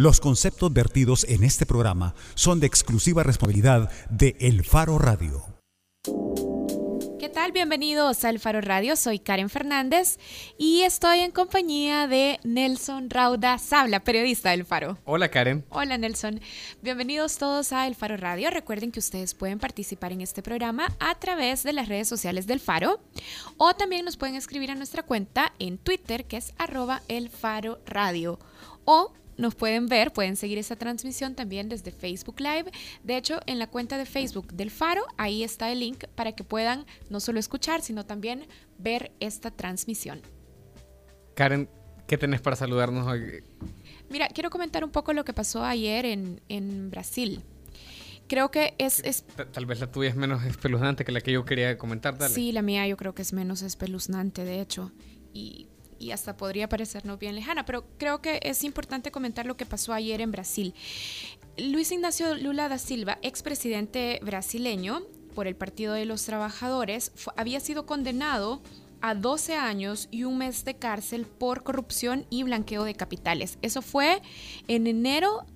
Los conceptos vertidos en este programa son de exclusiva responsabilidad de El Faro Radio. ¿Qué tal? Bienvenidos a El Faro Radio. Soy Karen Fernández y estoy en compañía de Nelson Rauda Sabla, periodista del Faro. Hola Karen. Hola Nelson. Bienvenidos todos a El Faro Radio. Recuerden que ustedes pueden participar en este programa a través de las redes sociales del Faro o también nos pueden escribir a nuestra cuenta en Twitter que es arroba El Faro Radio o nos pueden ver, pueden seguir esa transmisión también desde Facebook Live. De hecho, en la cuenta de Facebook del Faro, ahí está el link para que puedan no solo escuchar, sino también ver esta transmisión. Karen, ¿qué tenés para saludarnos hoy? Mira, quiero comentar un poco lo que pasó ayer en, Brasil. Creo que es, es, Tal vez la tuya es menos espeluznante que la que yo quería comentar. Dale. Sí, la mía yo creo que es menos espeluznante, de hecho. Y y hasta podría parecernos bien lejana, pero creo que es importante comentar lo que pasó ayer en Brasil. Luis Ignacio Lula da Silva, expresidente brasileño por el Partido de los Trabajadores, había sido condenado a 12 años y un mes de cárcel por corrupción y blanqueo de capitales. Eso fue en enero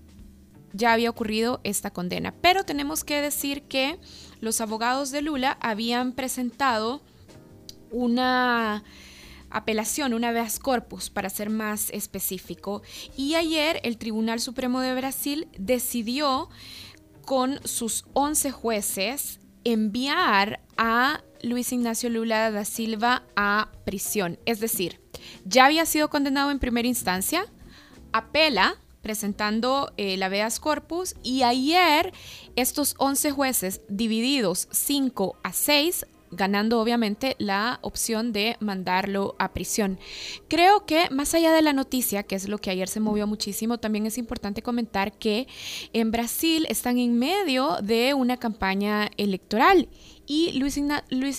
ya había ocurrido esta condena. Pero tenemos que decir que los abogados de Lula habían presentado una apelación, una vez corpus, para ser más específico. Y ayer el Tribunal Supremo de Brasil decidió con sus 11 jueces enviar a Luis Ignacio Lula da Silva a prisión. Es decir, ya había sido condenado en primera instancia, apela presentando el la habeas corpus y ayer estos 11 jueces divididos 5 a 6 ganando obviamente la opción de mandarlo a prisión. Creo que más allá de la noticia, que es lo que ayer se movió muchísimo, también es importante comentar que en Brasil están en medio de una campaña electoral y Luis,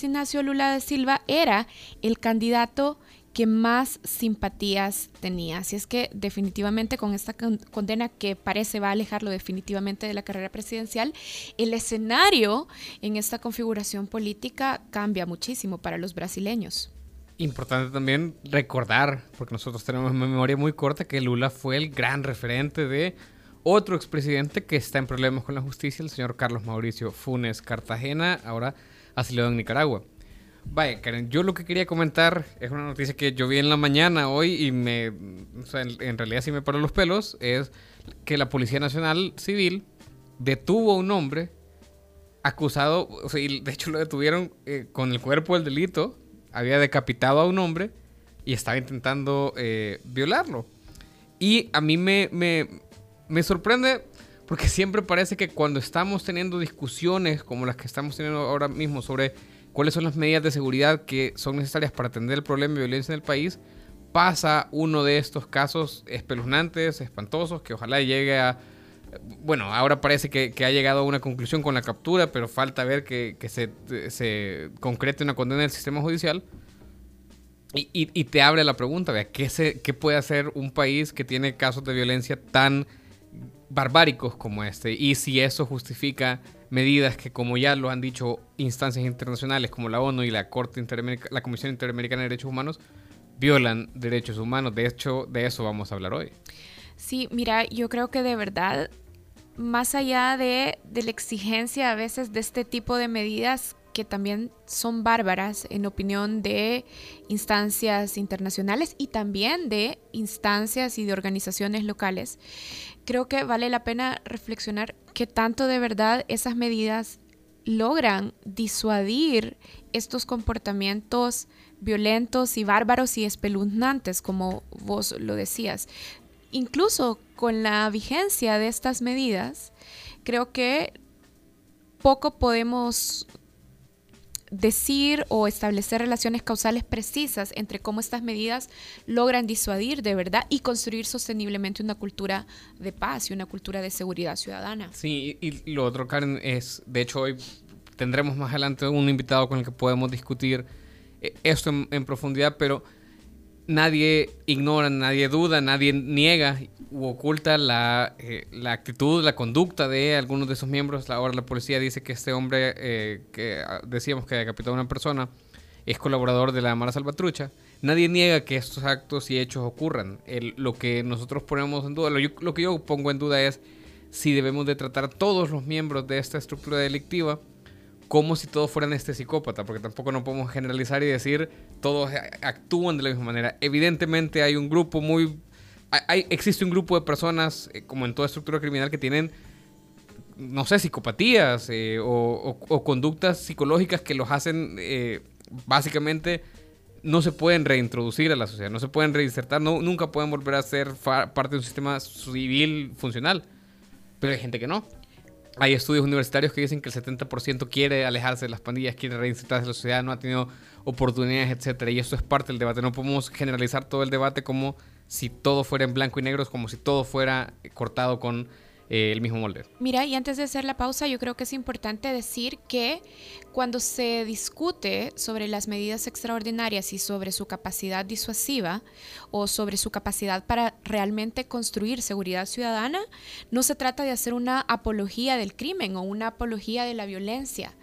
Ignacio Lula de Silva era el candidato que más simpatías tenía. Así es que definitivamente con esta condena que parece va a alejarlo definitivamente de la carrera presidencial, el escenario en esta configuración política cambia muchísimo para los brasileños. Importante también recordar, porque nosotros tenemos memoria muy corta, que Lula fue el gran referente de otro expresidente que está en problemas con la justicia, el señor Carlos Mauricio Funes Cartagena, ahora asilado en Nicaragua. Vaya, Karen, yo lo que quería comentar es una noticia que yo vi en la mañana hoy y me, o sea, en, realidad sí me paró los pelos, es que la Policía Nacional Civil detuvo a un hombre acusado, o sea, y de hecho lo detuvieron eh, con el cuerpo del delito, había decapitado a un hombre y estaba intentando eh, violarlo. Y a mí me, me, me sorprende porque siempre parece que cuando estamos teniendo discusiones como las que estamos teniendo ahora mismo sobre cuáles son las medidas de seguridad que son necesarias para atender el problema de violencia en el país, pasa uno de estos casos espeluznantes, espantosos, que ojalá llegue a... Bueno, ahora parece que, ha llegado a una conclusión con la captura, pero falta ver que, se, concrete una condena del sistema judicial. Y, te abre la pregunta, vea, ¿qué, se, ¿qué puede hacer un país que tiene casos de violencia tan barbáricos como este? Y si eso justifica medidas que, como ya lo han dicho instancias internacionales como la ONU y la Corte la Comisión Interamericana de Derechos Humanos, violan derechos humanos. De hecho, de eso vamos a hablar hoy. Sí, mira, yo creo que de verdad, más allá de, de la exigencia a veces de este tipo de medidas que también son bárbaras en opinión de instancias internacionales y también de instancias y de organizaciones locales, creo que vale la pena reflexionar qué tanto de verdad esas medidas logran disuadir estos comportamientos violentos y bárbaros y espeluznantes, como vos lo decías. Incluso con la vigencia de estas medidas, creo que poco podemos decir o establecer relaciones causales precisas entre cómo estas medidas logran disuadir de verdad y construir sosteniblemente una cultura de paz y una cultura de seguridad ciudadana. Sí, y lo otro, Karen, es, de hecho, hoy tendremos más adelante un invitado con el que podemos discutir eh, esto en profundidad, pero nadie ignora, nadie duda, nadie niega u oculta la, eh, la, actitud, la conducta de algunos de sus miembros. Ahora la policía dice que este hombre eh, que ah, decíamos que decapitó a una persona es colaborador de la Mara Salvatrucha. nadie niega que estos actos y hechos ocurran. lo que nosotros ponemos en duda, lo, lo, que yo pongo en duda es si debemos de tratar a todos los miembros de esta estructura delictiva como si todos fueran este psicópata, porque tampoco no podemos generalizar y decir todos actúan de la misma manera. Evidentemente hay un grupo muy... Hay, existe un grupo de personas, eh, como en toda estructura criminal, que tienen, no sé, psicopatías eh, o, conductas psicológicas que los hacen, eh, básicamente, no se pueden reintroducir a la sociedad, no se pueden reinsertar, no, nunca pueden volver a ser parte de un sistema civil funcional. Pero hay gente que no. Hay estudios universitarios que dicen que el 70% quiere alejarse de las pandillas, quiere reinsertarse en la sociedad, no ha tenido oportunidades, etcétera. Y eso es parte del debate. No podemos generalizar todo el debate como si todo fuera en blanco y negro, como si todo fuera cortado con eh, el mismo molde. Mira, y antes de hacer la pausa, yo creo que es importante decir que cuando se discute sobre las medidas extraordinarias y sobre su capacidad disuasiva o sobre su capacidad para realmente construir seguridad ciudadana, no se trata de hacer una apología del crimen o una apología de la violencia.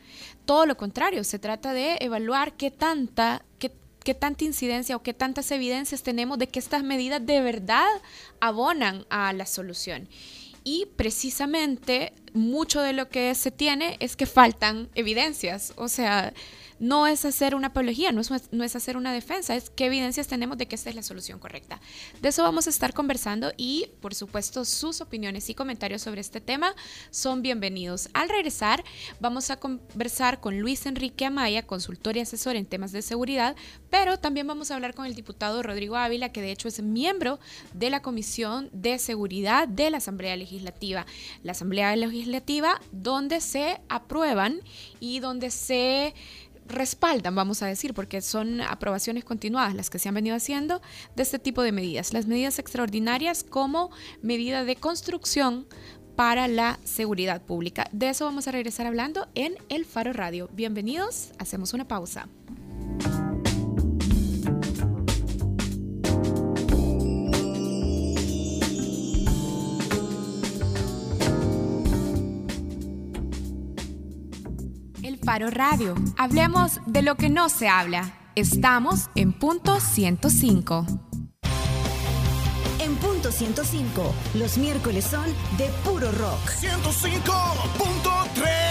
Todo lo contrario, se trata de evaluar qué tanta, qué, qué tanta incidencia o qué tantas evidencias tenemos de que estas medidas de verdad abonan a la solución. Y precisamente mucho de lo que se tiene es que faltan evidencias. O sea, no es hacer una apología, no es, no es hacer una defensa, es qué evidencias tenemos de que esta es la solución correcta. De eso vamos a estar conversando y, por supuesto, sus opiniones y comentarios sobre este tema son bienvenidos. Al regresar, vamos a conversar con Luis Enrique Amaya, consultor y asesor en temas de seguridad, pero también vamos a hablar con el diputado Rodrigo Ávila, que de hecho es miembro de la Comisión de Seguridad de la Asamblea Legislativa. La Asamblea Legislativa donde se aprueban y donde se respaldan, vamos a decir, porque son aprobaciones continuadas las que se han venido haciendo de este tipo de medidas. Las medidas extraordinarias como medida de construcción para la seguridad pública. De eso vamos a regresar hablando en El Faro Radio. Bienvenidos, hacemos una pausa. Paro Radio. Hablemos de lo que no se habla. Estamos en punto 105. En punto 105, los miércoles son de puro rock. 105.3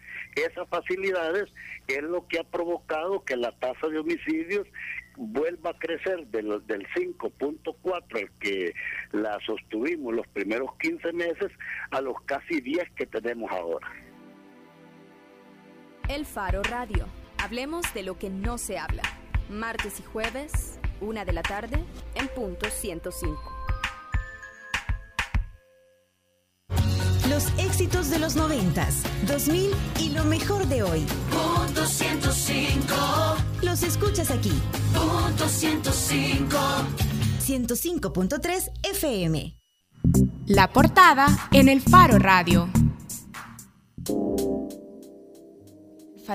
esas facilidades es lo que ha provocado que la tasa de homicidios vuelva a crecer del, del 5.4 que la sostuvimos los primeros 15 meses a los casi 10 que tenemos ahora. El Faro Radio. Hablemos de lo que no se habla. Martes y jueves, una de la tarde, en punto 105. Los éxitos de los noventas, 2000 y lo mejor de hoy. Punto 105. Los escuchas aquí. Punto 105. 105.3 FM. La portada en el Faro Radio.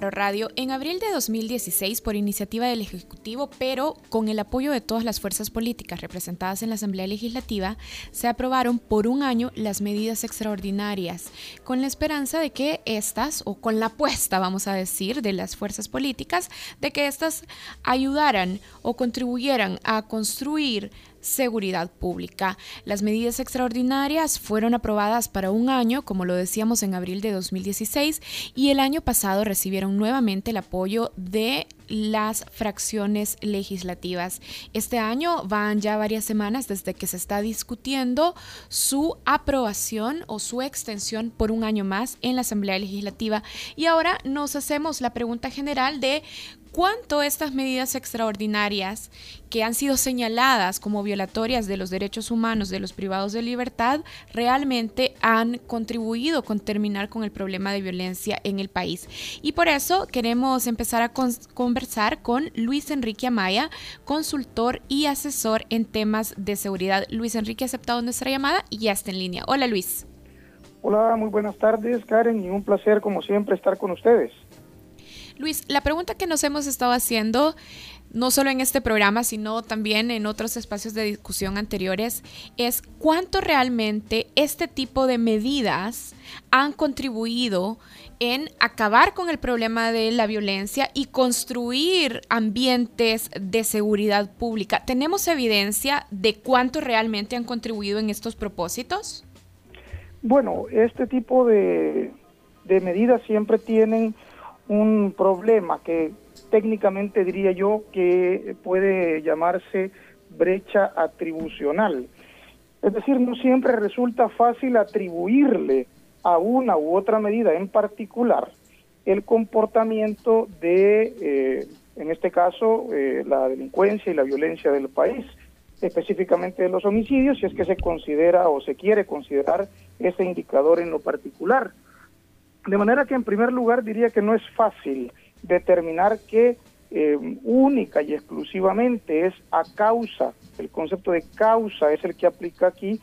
Radio en abril de 2016 por iniciativa del Ejecutivo, pero con el apoyo de todas las fuerzas políticas representadas en la Asamblea Legislativa, se aprobaron por un año las medidas extraordinarias, con la esperanza de que estas, o con la apuesta, vamos a decir, de las fuerzas políticas, de que estas ayudaran o contribuyeran a construir seguridad pública. Las medidas extraordinarias fueron aprobadas para un año, como lo decíamos en abril de 2016, y el año pasado recibieron nuevamente el apoyo de las fracciones legislativas. Este año van ya varias semanas desde que se está discutiendo su aprobación o su extensión por un año más en la Asamblea Legislativa y ahora nos hacemos la pregunta general de cuánto estas medidas extraordinarias que han sido señaladas como violatorias de los derechos humanos de los privados de libertad realmente han contribuido con terminar con el problema de violencia en el país. Y por eso queremos empezar a conversar con Luis Enrique Amaya, consultor y asesor en temas de seguridad. Luis Enrique ha aceptado nuestra llamada y ya está en línea. Hola Luis. Hola, muy buenas tardes Karen y un placer como siempre estar con ustedes. Luis, la pregunta que nos hemos estado haciendo, no solo en este programa, sino también en otros espacios de discusión anteriores, es cuánto realmente este tipo de medidas han contribuido en acabar con el problema de la violencia y construir ambientes de seguridad pública. ¿Tenemos evidencia de cuánto realmente han contribuido en estos propósitos? Bueno, este tipo de, de medidas siempre tienen un problema que técnicamente diría yo que puede llamarse brecha atribucional. Es decir, no siempre resulta fácil atribuirle a una u otra medida en particular el comportamiento de, eh, en este caso, eh, la delincuencia y la violencia del país, específicamente de los homicidios, si es que se considera o se quiere considerar ese indicador en lo particular. De manera que en primer lugar diría que no es fácil determinar que eh, única y exclusivamente es a causa, el concepto de causa es el que aplica aquí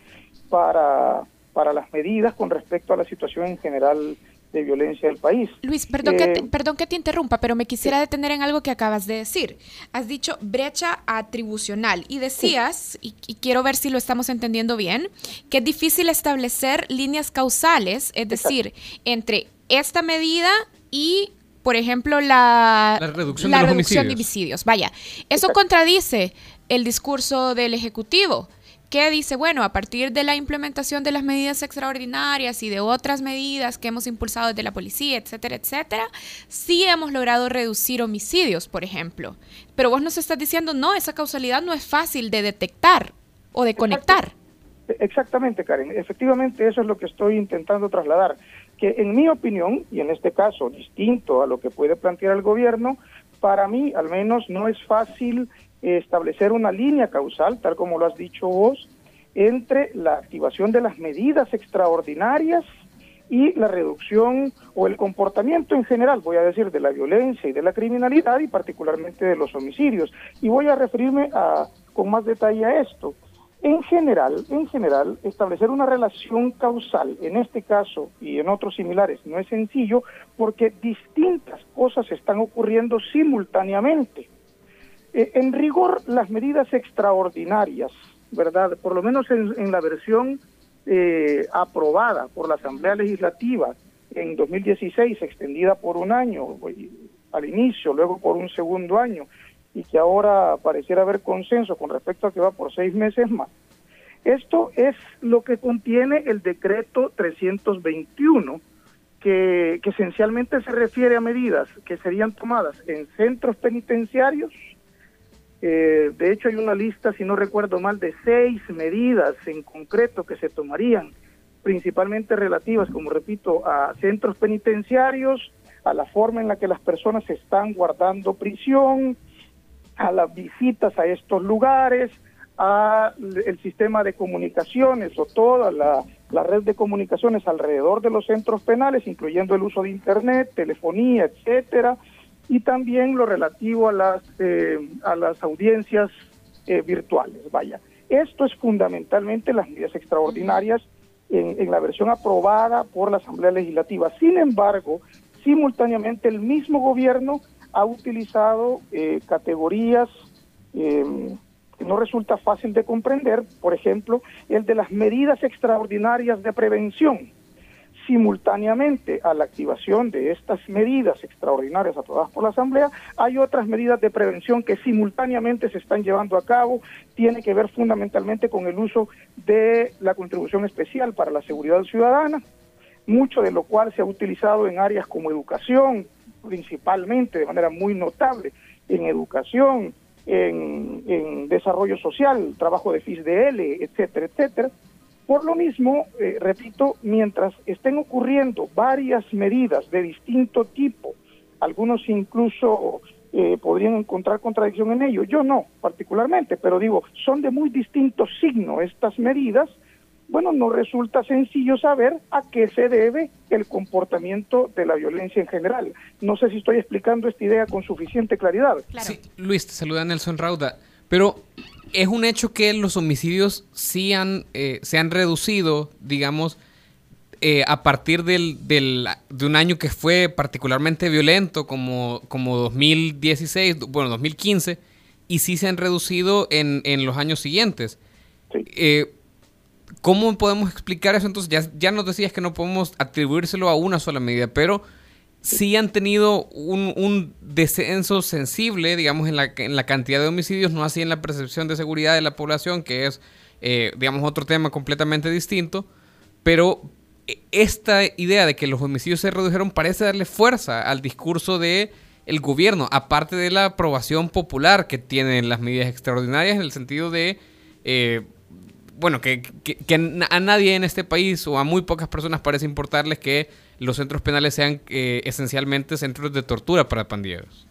para, para las medidas con respecto a la situación en general de violencia del país. Luis, perdón, que te, eh, perdón que te interrumpa, pero me quisiera detener en algo que acabas de decir. Has dicho brecha atribucional y decías, y, quiero ver si lo estamos entendiendo bien, que es difícil establecer líneas causales, es decir, entre esta medida y por ejemplo, la, reducción, de, homicidios. de, homicidios. Vaya, eso contradice el discurso del Ejecutivo, que dice, bueno, a partir de la implementación de las medidas extraordinarias y de otras medidas que hemos impulsado desde la policía, etcétera, etcétera, sí hemos logrado reducir homicidios, por ejemplo. Pero vos nos estás diciendo, no, esa causalidad no es fácil de detectar o de conectar. Exactamente, Karen. Efectivamente, eso es lo que estoy intentando trasladar que en mi opinión, y en este caso distinto a lo que puede plantear el gobierno, para mí al menos no es fácil establecer una línea causal, tal como lo has dicho vos, entre la activación de las medidas extraordinarias y la reducción o el comportamiento en general, voy a decir, de la violencia y de la criminalidad y particularmente de los homicidios. Y voy a referirme a, con más detalle a esto. En general, en general, establecer una relación causal, en este caso y en otros similares, no es sencillo porque distintas cosas están ocurriendo simultáneamente. Eh, en rigor, las medidas extraordinarias, ¿verdad? Por lo menos en, la versión eh, aprobada por la Asamblea Legislativa en 2016, extendida por un año al inicio, luego por un segundo año, y que ahora pareciera haber consenso con respecto a que va por seis meses más. Esto es lo que contiene el decreto 321, que, que esencialmente se refiere a medidas que serían tomadas en centros penitenciarios. Eh, de hecho, hay una lista, si no recuerdo mal, de seis medidas en concreto que se tomarían, principalmente relativas, como repito, a centros penitenciarios, a la forma en la que las personas están guardando prisión, a las visitas a estos lugares, a el sistema de comunicaciones o toda la, red de comunicaciones alrededor de los centros penales, incluyendo el uso de internet, telefonía, etcétera, y también lo relativo a las eh, a las audiencias eh, virtuales. Vaya, esto es fundamentalmente las medidas extraordinarias en, en la versión aprobada por la Asamblea Legislativa. Sin embargo, simultáneamente el mismo gobierno ha utilizado eh, categorías eh, que no resulta fácil de comprender, por ejemplo, el de las medidas extraordinarias de prevención. Simultáneamente a la activación de estas medidas extraordinarias aprobadas por la Asamblea, hay otras medidas de prevención que simultáneamente se están llevando a cabo. Tiene que ver fundamentalmente con el uso de la contribución especial para la seguridad ciudadana, mucho de lo cual se ha utilizado en áreas como educación, principalmente de manera muy notable en educación, en, desarrollo social, trabajo de FISDL, etcétera, etcétera. Por lo mismo, eh, repito, mientras estén ocurriendo varias medidas de distinto tipo, algunos incluso eh, podrían encontrar contradicción en ello. Yo no, particularmente, pero digo, son de muy distinto signo estas medidas. Bueno, no resulta sencillo saber a qué se debe el comportamiento de la violencia en general. No sé si estoy explicando esta idea con suficiente claridad. Sí, Luis, te saluda Nelson Rauda. Pero es un hecho que los homicidios sí han, eh, se han reducido, digamos, eh, a partir del, del, de un año que fue particularmente violento, como, como 2016, bueno, 2015, y sí se han reducido en, en los años siguientes. Eh, ¿Cómo podemos explicar eso? Entonces, ya, ya nos decías que no podemos atribuírselo a una sola medida, pero sí han tenido un, descenso sensible, digamos, en la, en la cantidad de homicidios, no así en la percepción de seguridad de la población, que es, eh, digamos, otro tema completamente distinto, pero esta idea de que los homicidios se redujeron parece darle fuerza al discurso de el gobierno, aparte de la aprobación popular que tienen las medidas extraordinarias en el sentido de, eh, bueno, que, a nadie en este país o a muy pocas personas parece importarles que los centros penales sean eh, esencialmente centros de tortura para pandilleros.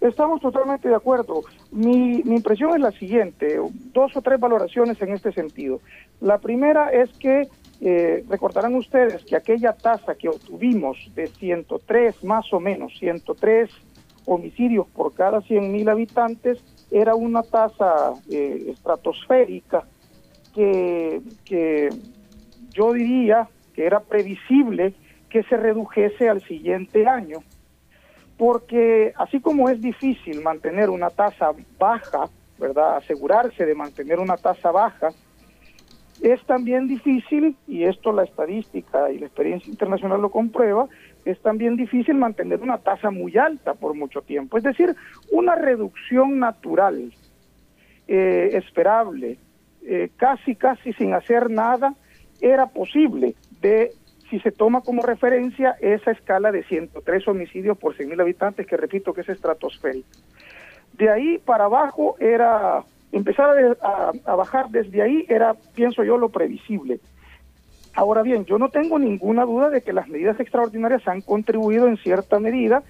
Estamos totalmente de acuerdo. Mi, mi impresión es la siguiente, dos o tres valoraciones en este sentido. La primera es que eh, recordarán ustedes que aquella tasa que obtuvimos de 103, más o menos, 103 homicidios por cada 100 mil habitantes, era una tasa eh, estratosférica que, yo diría que era previsible que se redujese al siguiente año, porque así como es difícil mantener una tasa baja, ¿verdad? Asegurarse de mantener una tasa baja, es también difícil, y esto la estadística y la experiencia internacional lo comprueba, es también difícil mantener una tasa muy alta por mucho tiempo. Es decir, una reducción natural, eh, esperable, eh, casi, casi sin hacer nada, era posible de si se toma como referencia esa escala de 103 homicidios por 100.000 habitantes, que repito que es estratosférica. De ahí para abajo era empezar a, bajar desde ahí era, pienso yo, lo previsible. Ahora bien, yo no tengo ninguna duda de que las medidas extraordinarias han contribuido en cierta medida,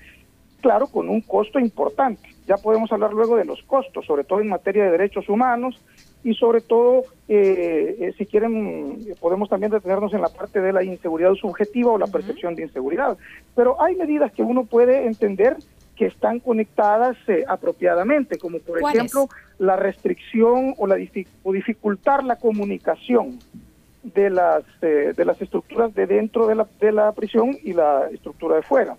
claro, con un costo importante. Ya podemos hablar luego de los costos, sobre todo en materia de derechos humanos y sobre todo, eh, eh, si quieren, podemos también detenernos en la parte de la inseguridad subjetiva o la percepción de inseguridad. Pero hay medidas que uno puede entender que están conectadas eh, apropiadamente, como por ejemplo la restricción o la dificultar la comunicación de las eh, de las estructuras de dentro de la, de la prisión y la estructura de fuera.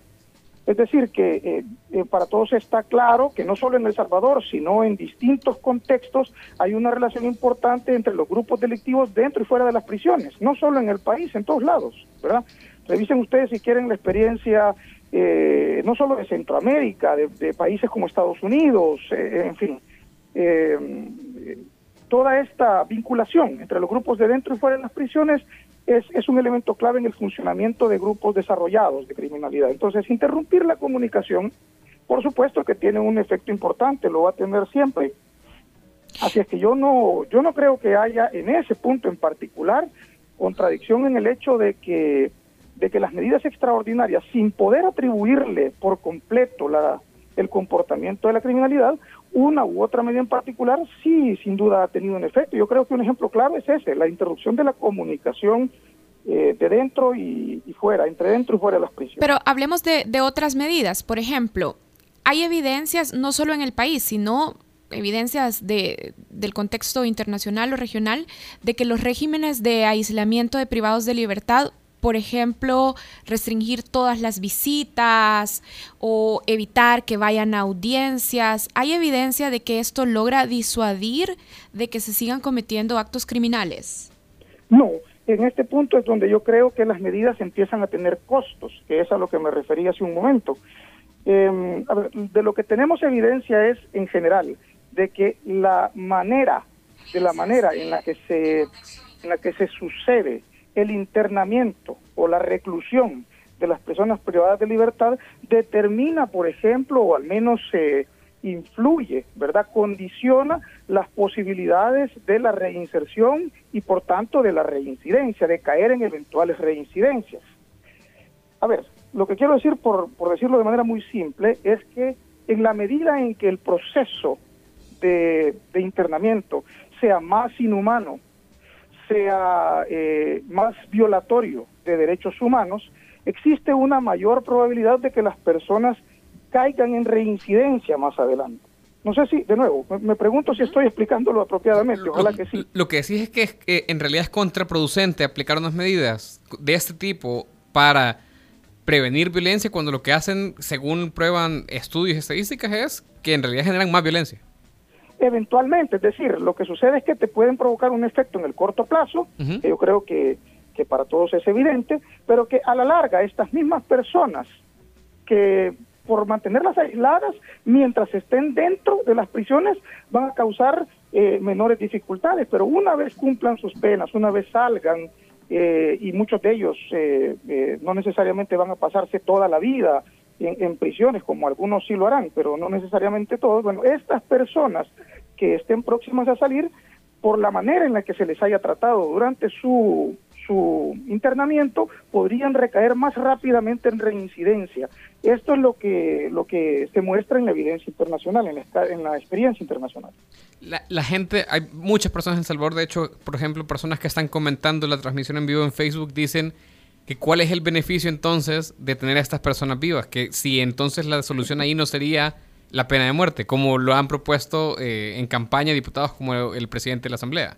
Es decir, que eh, para todos está claro que no solo en El Salvador, sino en distintos contextos hay una relación importante entre los grupos delictivos dentro y fuera de las prisiones, no solo en el país, en todos lados, ¿verdad? Revisen ustedes si quieren la experiencia eh, no solo de Centroamérica, de, países como Estados Unidos, eh, en fin, eh, toda esta vinculación entre los grupos de dentro y fuera de las prisiones es, es un elemento clave en el funcionamiento de grupos desarrollados de criminalidad. Entonces, interrumpir la comunicación, por supuesto que tiene un efecto importante, lo va a tener siempre. Así es que yo no, yo no creo que haya en ese punto en particular contradicción en el hecho de que de que las medidas extraordinarias, sin poder atribuirle por completo la, el comportamiento de la criminalidad, una u otra medida en particular sí, sin duda ha tenido un efecto. Yo creo que un ejemplo clave es ese, la interrupción de la comunicación eh, de dentro y, fuera, entre dentro y fuera de las prisiones. Pero hablemos de, de otras medidas. Por ejemplo, hay evidencias no solo en el país, sino evidencias de, del contexto internacional o regional de que los regímenes de aislamiento de privados de libertad por ejemplo, restringir todas las visitas o evitar que vayan a audiencias. ¿Hay evidencia de que esto logra disuadir de que se sigan cometiendo actos criminales? No, en este punto es donde yo creo que las medidas empiezan a tener costos, que es a lo que me refería hace un momento. Em, de lo que tenemos evidencia es, en general, de que la manera, de la manera en la que se, en la que se sucede el internamiento o la reclusión de las personas privadas de libertad determina, por ejemplo, o al menos se influye, ¿verdad? Condiciona las posibilidades de la reinserción y por tanto de la reincidencia, de caer en eventuales reincidencias. A ver, lo que quiero decir, por, por decirlo de manera muy simple, es que en la medida en que el proceso de, internamiento sea más inhumano, sea eh, más violatorio de derechos humanos, existe una mayor probabilidad de que las personas caigan en reincidencia más adelante. No sé si, de nuevo, me, pregunto si estoy explicándolo apropiadamente, ojalá que sí. Lo que decís es que, es que en realidad es contraproducente aplicar unas medidas de este tipo para prevenir violencia cuando lo que hacen, según prueban estudios y estadísticas, es que en realidad generan más violencia. Eventualmente, es decir, lo que sucede es que te pueden provocar un efecto en el corto plazo, que yo creo que, que para todos es evidente, pero que a la larga estas mismas personas que por mantenerlas aisladas mientras estén dentro de las prisiones van a causar eh, menores dificultades, pero una vez cumplan sus penas, una vez salgan, eh, y muchos de ellos eh, no necesariamente van a pasarse toda la vida en, en, prisiones, como algunos sí lo harán, pero no necesariamente todos, bueno, estas personas que estén próximas a salir, por la manera en la que se les haya tratado durante su su internamiento podrían recaer más rápidamente en reincidencia. Esto es lo que, lo que se muestra en la evidencia internacional, en la, en la experiencia internacional. La, gente, hay muchas personas en Salvador, de hecho, por ejemplo, personas que están comentando la transmisión en vivo en Facebook dicen que cuál es el beneficio entonces de tener a estas personas vivas, que si entonces la solución ahí no sería la pena de muerte, como lo han propuesto eh, en campaña diputados como el presidente de la Asamblea.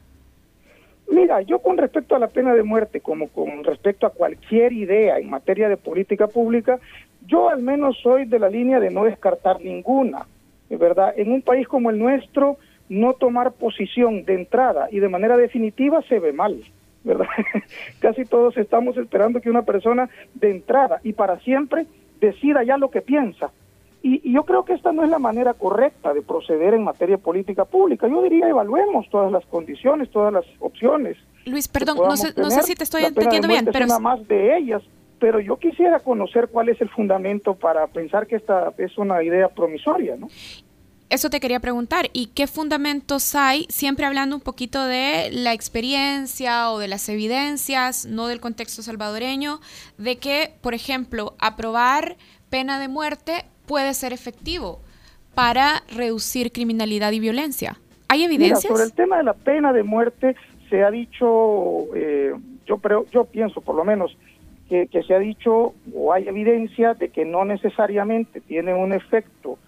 Mira, yo con respecto a la pena de muerte, como con respecto a cualquier idea en materia de política pública, yo al menos soy de la línea de no descartar ninguna, ¿verdad? En un país como el nuestro, no tomar posición de entrada y de manera definitiva se ve mal, ¿verdad? Casi todos estamos esperando que una persona de entrada y para siempre decida ya lo que piensa y, yo creo que esta no es la manera correcta de proceder en materia política pública. Yo diría, evaluemos todas las condiciones, todas las opciones. Luis, perdón, no sé, no sé si te estoy entendiendo bien, pero... Es una más de ellas, pero yo quisiera conocer cuál es el fundamento para pensar que esta es una idea promisoria, ¿no? Eso te quería preguntar, ¿y qué fundamentos hay, siempre hablando un poquito de la experiencia o de las evidencias, no del contexto salvadoreño, de que, por ejemplo, aprobar pena de muerte puede ser efectivo para reducir criminalidad y violencia? ¿Hay evidencias? sobre el tema de la pena de muerte se ha dicho, eh, yo, yo pienso por lo menos, que, se ha dicho o hay evidencia de que no necesariamente tiene un efecto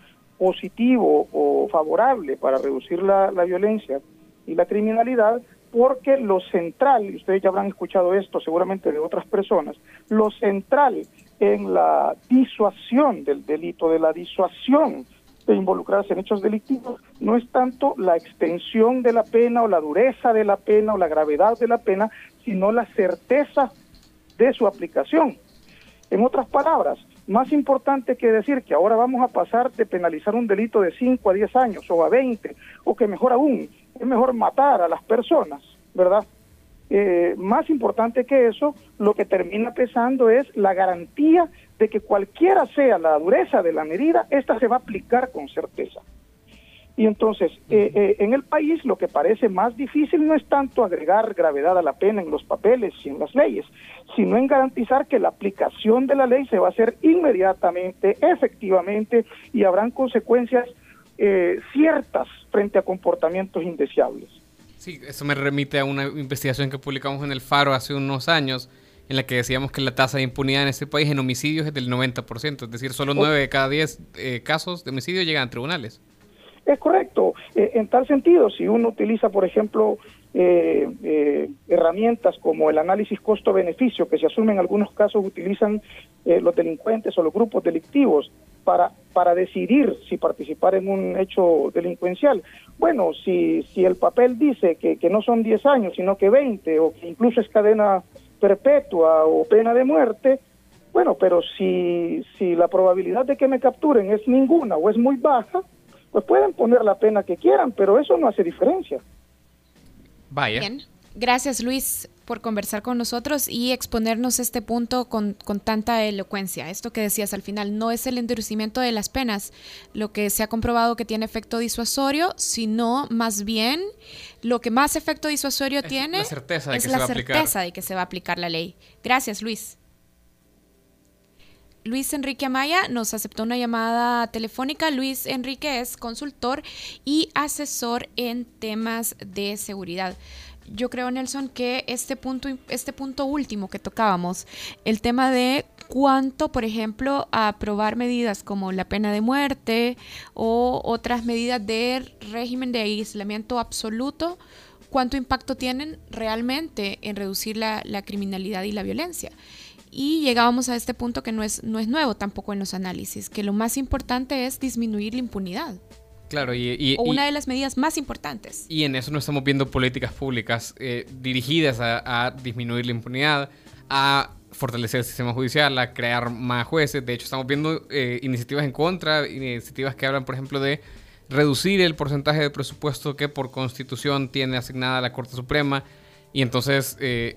positivo o favorable para reducir la, la violencia y la criminalidad, porque lo central, y ustedes ya habrán escuchado esto seguramente de otras personas, lo central en la disuasión del delito, de la disuasión de involucrarse en hechos delictivos, no es tanto la extensión de la pena o la dureza de la pena o la gravedad de la pena, sino la certeza de su aplicación. En otras palabras, más importante que decir que ahora vamos a pasar de penalizar un delito de 5 a 10 años o a 20, o que mejor aún, es mejor matar a las personas, ¿verdad? Eh, más importante que eso, lo que termina pesando es la garantía de que cualquiera sea la dureza de la medida, esta se va a aplicar con certeza. Y entonces, eh, eh, en el país lo que parece más difícil no es tanto agregar gravedad a la pena en los papeles y en las leyes, sino en garantizar que la aplicación de la ley se va a hacer inmediatamente, efectivamente, y habrán consecuencias ciertas frente a comportamientos indeseables. Sí, eso me remite a una investigación que publicamos en el Faro hace unos años, en la que decíamos que la tasa de impunidad en este país en homicidios es del 90%, es decir, solo 9 de cada 10 eh, casos de homicidio llegan a tribunales. Es correcto. Eh, en tal sentido, si uno utiliza, por ejemplo, eh, herramientas como el análisis costo-beneficio, que se asume en algunos casos utilizan los delincuentes o los grupos delictivos, para, para decidir si participar en un hecho delincuencial. Bueno, si, si el papel dice que, que no son 10 años, sino que 20, o que incluso es cadena perpetua o pena de muerte, bueno, pero si, si la probabilidad de que me capturen es ninguna o es muy baja, pues pueden poner la pena que quieran, pero eso no hace diferencia. Vaya. Gracias Luis por conversar con nosotros y exponernos este punto con, tanta elocuencia. Esto que decías al final no es el endurecimiento de las penas lo que se ha comprobado que tiene efecto disuasorio, sino más bien lo que más efecto disuasorio tiene la certeza de es que la se va certeza de que se va a aplicar la ley. Gracias Luis. Luis Enrique Amaya nos aceptó una llamada telefónica. Luis Enrique es consultor y asesor en temas de seguridad. Yo creo, Nelson, que este punto, este punto último que tocábamos, el tema de cuánto, por ejemplo, aprobar medidas como la pena de muerte o otras medidas de régimen de aislamiento absoluto, cuánto impacto tienen realmente en reducir la, criminalidad y la violencia. Y llegábamos a este punto que no es, no es nuevo tampoco en los análisis, que lo más importante es disminuir la impunidad. Claro, y, o una de las medidas más importantes. Y en eso no estamos viendo políticas públicas eh, dirigidas a, disminuir la impunidad, a fortalecer el sistema judicial, a crear más jueces. De hecho, estamos viendo eh, iniciativas en contra, iniciativas que hablan, por ejemplo, de reducir el porcentaje de presupuesto que por constitución tiene asignada la Corte Suprema. Y entonces, eh,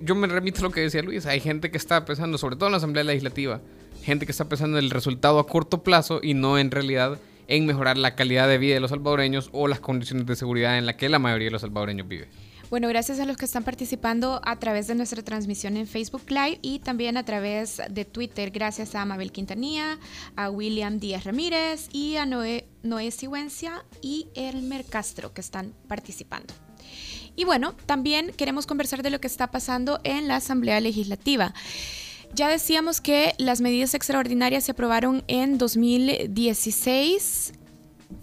yo me remito a lo que decía Luis, hay gente que está pensando, sobre todo en la Asamblea Legislativa, gente que está pensando en el resultado a corto plazo y no en realidad en mejorar la calidad de vida de los salvadoreños o las condiciones de seguridad en las que la mayoría de los salvadoreños vive. Bueno, gracias a los que están participando a través de nuestra transmisión en Facebook Live y también a través de Twitter. Gracias a Mabel Quintanilla, a William Díaz Ramírez y a Noé, Noé Sigüencia y Elmer Castro que están participando. Y bueno, también queremos conversar de lo que está pasando en la Asamblea Legislativa. Ya decíamos que las medidas extraordinarias se aprobaron en 2016,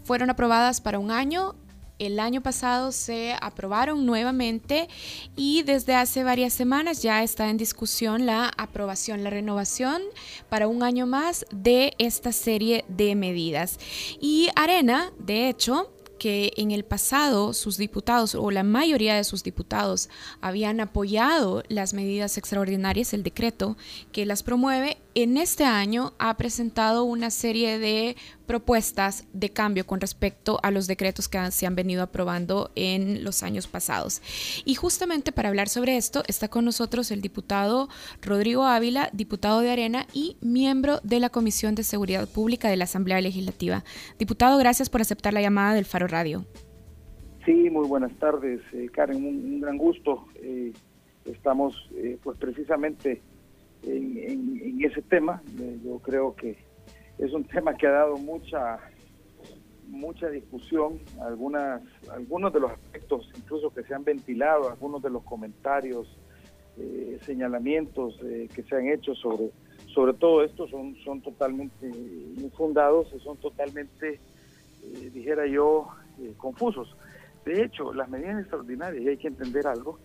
fueron aprobadas para un año el año pasado se aprobaron nuevamente y desde hace varias semanas ya está en discusión la aprobación, la renovación para un año más de esta serie de medidas. Y Arena, de hecho, que en el pasado sus diputados o la mayoría de sus diputados habían apoyado las medidas extraordinarias, el decreto que las promueve, en este año ha presentado una serie de propuestas de cambio con respecto a los decretos que se han venido aprobando en los años pasados. Y justamente para hablar sobre esto está con nosotros el diputado Rodrigo Ávila, diputado de Arena y miembro de la Comisión de Seguridad Pública de la Asamblea Legislativa. Diputado, gracias por aceptar la llamada del Faro Radio. Sí, muy buenas tardes, eh, Karen, un, gran gusto. Eh, estamos eh, pues precisamente en, ese tema. Eh, yo creo que es un tema que ha dado mucha mucha discusión, algunas algunos de los aspectos incluso que se han ventilado, algunos de los comentarios, eh, señalamientos eh, que se han hecho sobre sobre todo esto son son totalmente infundados, son totalmente dijera yo confusos. De hecho, las medidas extraordinarias, y hay que entender algo,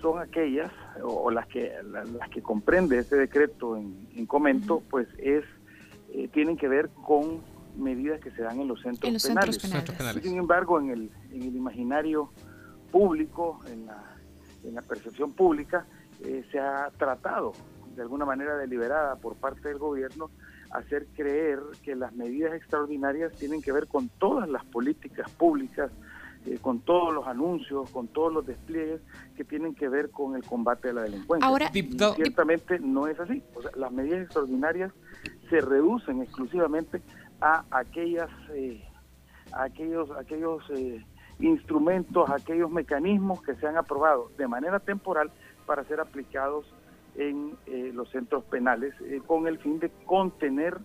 son aquellas o, las que las que comprende ese decreto en, comento, pues es eh, tienen que ver con medidas que se dan en los centros, penales. Sin embargo, en el, en el imaginario público, en la, en la percepción pública, eh, se ha tratado de alguna manera deliberada por parte del gobierno hacer creer que las medidas extraordinarias tienen que ver con todas las políticas públicas eh, con todos los anuncios, con todos los despliegues que tienen que ver con el combate a la delincuencia. Ahora, ciertamente no es así. O sea, las medidas extraordinarias se reducen exclusivamente a aquellas, eh, aquellos, aquellos eh, instrumentos, aquellos mecanismos que se han aprobado de manera temporal para ser aplicados en los centros penales con el fin de contener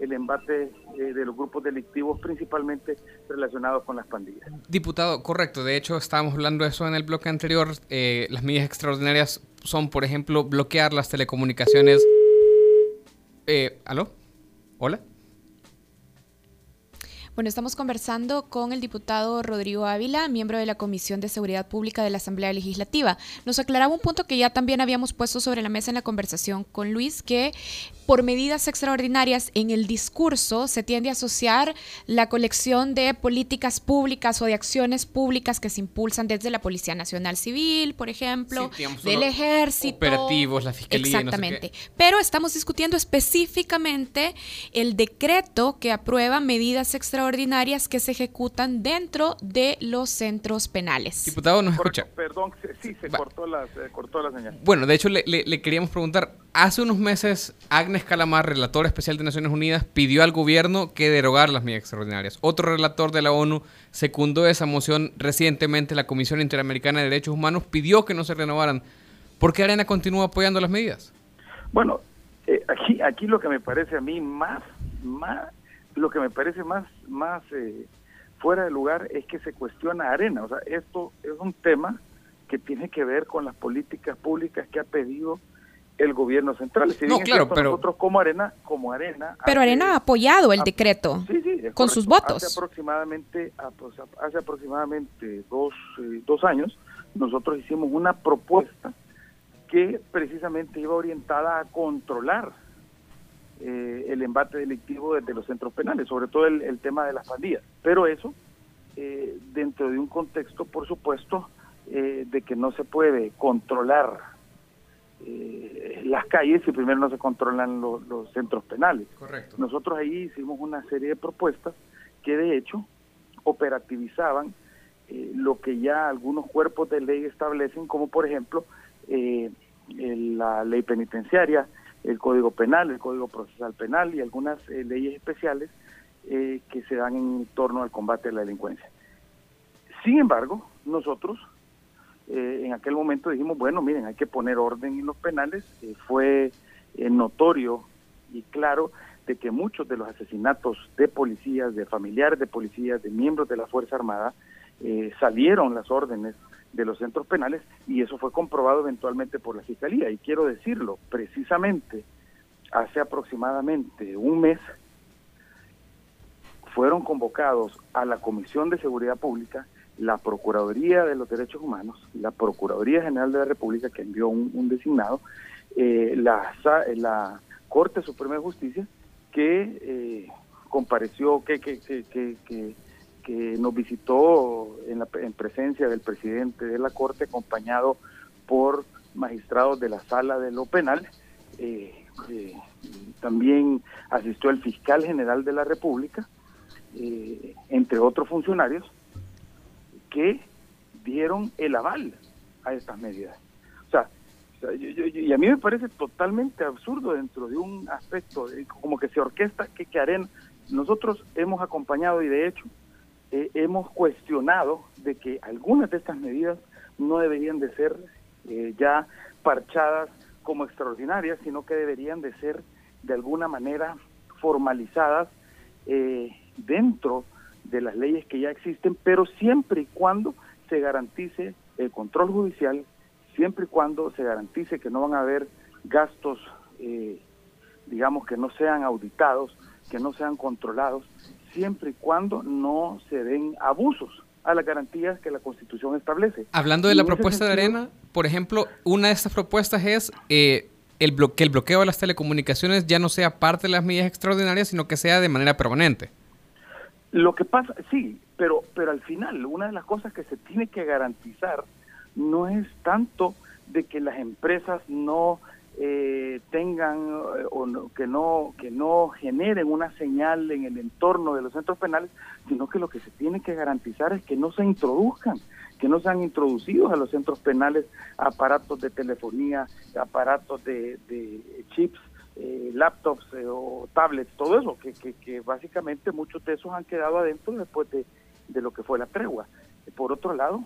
el embate eh, de los grupos delictivos, principalmente relacionados con las pandillas. Diputado, correcto. De hecho, estábamos hablando de eso en el bloque anterior. Eh, las medidas extraordinarias son, por ejemplo, bloquear las telecomunicaciones. Eh, ¿Aló? ¿Hola? Bueno, estamos conversando con el diputado Rodrigo Ávila, miembro de la Comisión de Seguridad Pública de la Asamblea Legislativa. Nos aclaraba un punto que ya también habíamos puesto sobre la mesa en la conversación con Luis, que por medidas extraordinarias en el discurso se tiende a asociar la colección de políticas públicas o de acciones públicas que se impulsan desde la Policía Nacional Civil, por ejemplo, del Ejército. Operativos, la Fiscalía. Exactamente. Pero estamos discutiendo específicamente el decreto que aprueba medidas extraordinarias ordinarias que se ejecutan dentro de los centros penales. Diputado, ¿nos escucha? Perdón, sí, se cortó la, señal. Bueno, de hecho, le, le, queríamos preguntar, hace unos meses Agnes Calamar, relator especial de Naciones Unidas, pidió al gobierno que derogar las medidas extraordinarias. Otro relator de la ONU secundó esa moción recientemente, la Comisión Interamericana de Derechos Humanos pidió que no se renovaran. ¿Por qué Arena continúa apoyando las medidas? Bueno, Eh, aquí, aquí lo que me parece a mí más, más, lo que me parece más, más eh, fuera de lugar es que se cuestiona Arena. O sea, esto es un tema que tiene que ver con las políticas públicas que ha pedido el gobierno central. Si No, claro, cierto, pero- nosotros como Arena, como Arena, Pero hace- Arena ha apoyado el decreto Sí, sí, es con sus votos. Hace aproximadamente, apro- hace aproximadamente dos, eh, dos años, nosotros hicimos una propuesta que precisamente iba orientada a controlar eh, el embate delictivo desde los centros penales, sobre todo el, el tema de las pandillas. Pero eso eh, dentro de un contexto, por supuesto, eh, de que no se puede controlar eh, las calles si primero no se controlan lo- los centros penales. Correcto. Nosotros ahí hicimos una serie de propuestas que de hecho operativizaban eh, lo que ya algunos cuerpos de ley establecen, como por ejemplo la ley penitenciaria, el Código Penal, el Código Procesal Penal y algunas eh, leyes especiales eh, que se dan en torno al combate a la delincuencia. Sin embargo, nosotros eh, en aquel momento dijimos, bueno, miren, hay que poner orden en los penales. Eh, fue eh, notorio y claro de que muchos de los asesinatos de policías, de familiares de policías, de miembros de la Fuerza Armada, salieron las órdenes de los centros penales y eso fue comprobado eventualmente por la Fiscalía. Y quiero decirlo, precisamente hace aproximadamente un mes fueron convocados a la Comisión de Seguridad Pública la Procuraduría de los Derechos Humanos, la Procuraduría General de la República, que envió un, designado, eh, la, eh, la Corte Suprema de Justicia, que eh, compareció, que, que, que, que, que- nos visitó en, la, en presencia del presidente de la Corte, acompañado por magistrados de la Sala de lo Penal. eh, eh, también asistió el fiscal general de la República, eh, entre otros funcionarios, que dieron el aval a estas medidas. O sea, yo- y a mí me parece totalmente absurdo dentro de un aspecto, como que se orquesta que, que Arena, nosotros hemos acompañado y de hecho eh, hemos cuestionado de que algunas de estas medidas no deberían de ser eh, ya parchadas como extraordinarias, sino que deberían de ser de alguna manera formalizadas eh, dentro de las leyes que ya existen, pero siempre y cuando se garantice el control judicial, siempre y cuando se garantice que no van a haber gastos, digamos, que no sean auditados, que no sean controlados, siempre y cuando no se den abusos a las garantías que la Constitución establece. Hablando de la propuesta de Arena, por ejemplo, una de estas propuestas es eh, el que el bloqueo de las telecomunicaciones ya no sea parte de las medidas extraordinarias, sino que sea de manera permanente. Lo que pasa, sí, pero, pero al final una de las cosas que se tiene que garantizar no es tanto de que las empresas no eh, tengan eh, o no- que no que no generen una señal en el entorno de los centros penales, sino que lo que se tiene que garantizar es que no se introduzcan, que no sean introducidos a los centros penales aparatos de telefonía, aparatos de, de chips eh, laptops eh, o tablets, todo eso, que, que, que básicamente muchos de esos han quedado adentro después de, de lo que fue la tregua. Por otro lado,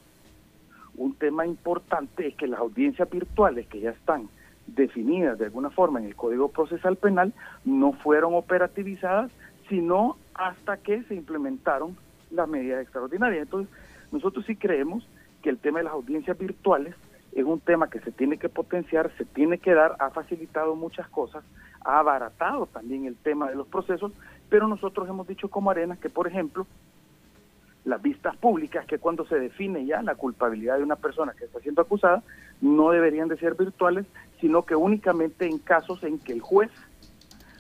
un tema importante es que las audiencias virtuales que ya están definidas de alguna forma en el Código Procesal Penal no fueron operativizadas, sino hasta que se implementaron las medidas extraordinarias. Entonces, nosotros sí creemos que el tema de las audiencias virtuales es un tema que se tiene que potenciar, se tiene que dar, ha facilitado muchas cosas, ha abaratado también el tema de los procesos, pero nosotros hemos dicho como Arena que, por ejemplo, las vistas públicas, que cuando se define ya la culpabilidad de una persona que está siendo acusada, no deberían de ser virtuales, sino que únicamente en casos en que el juez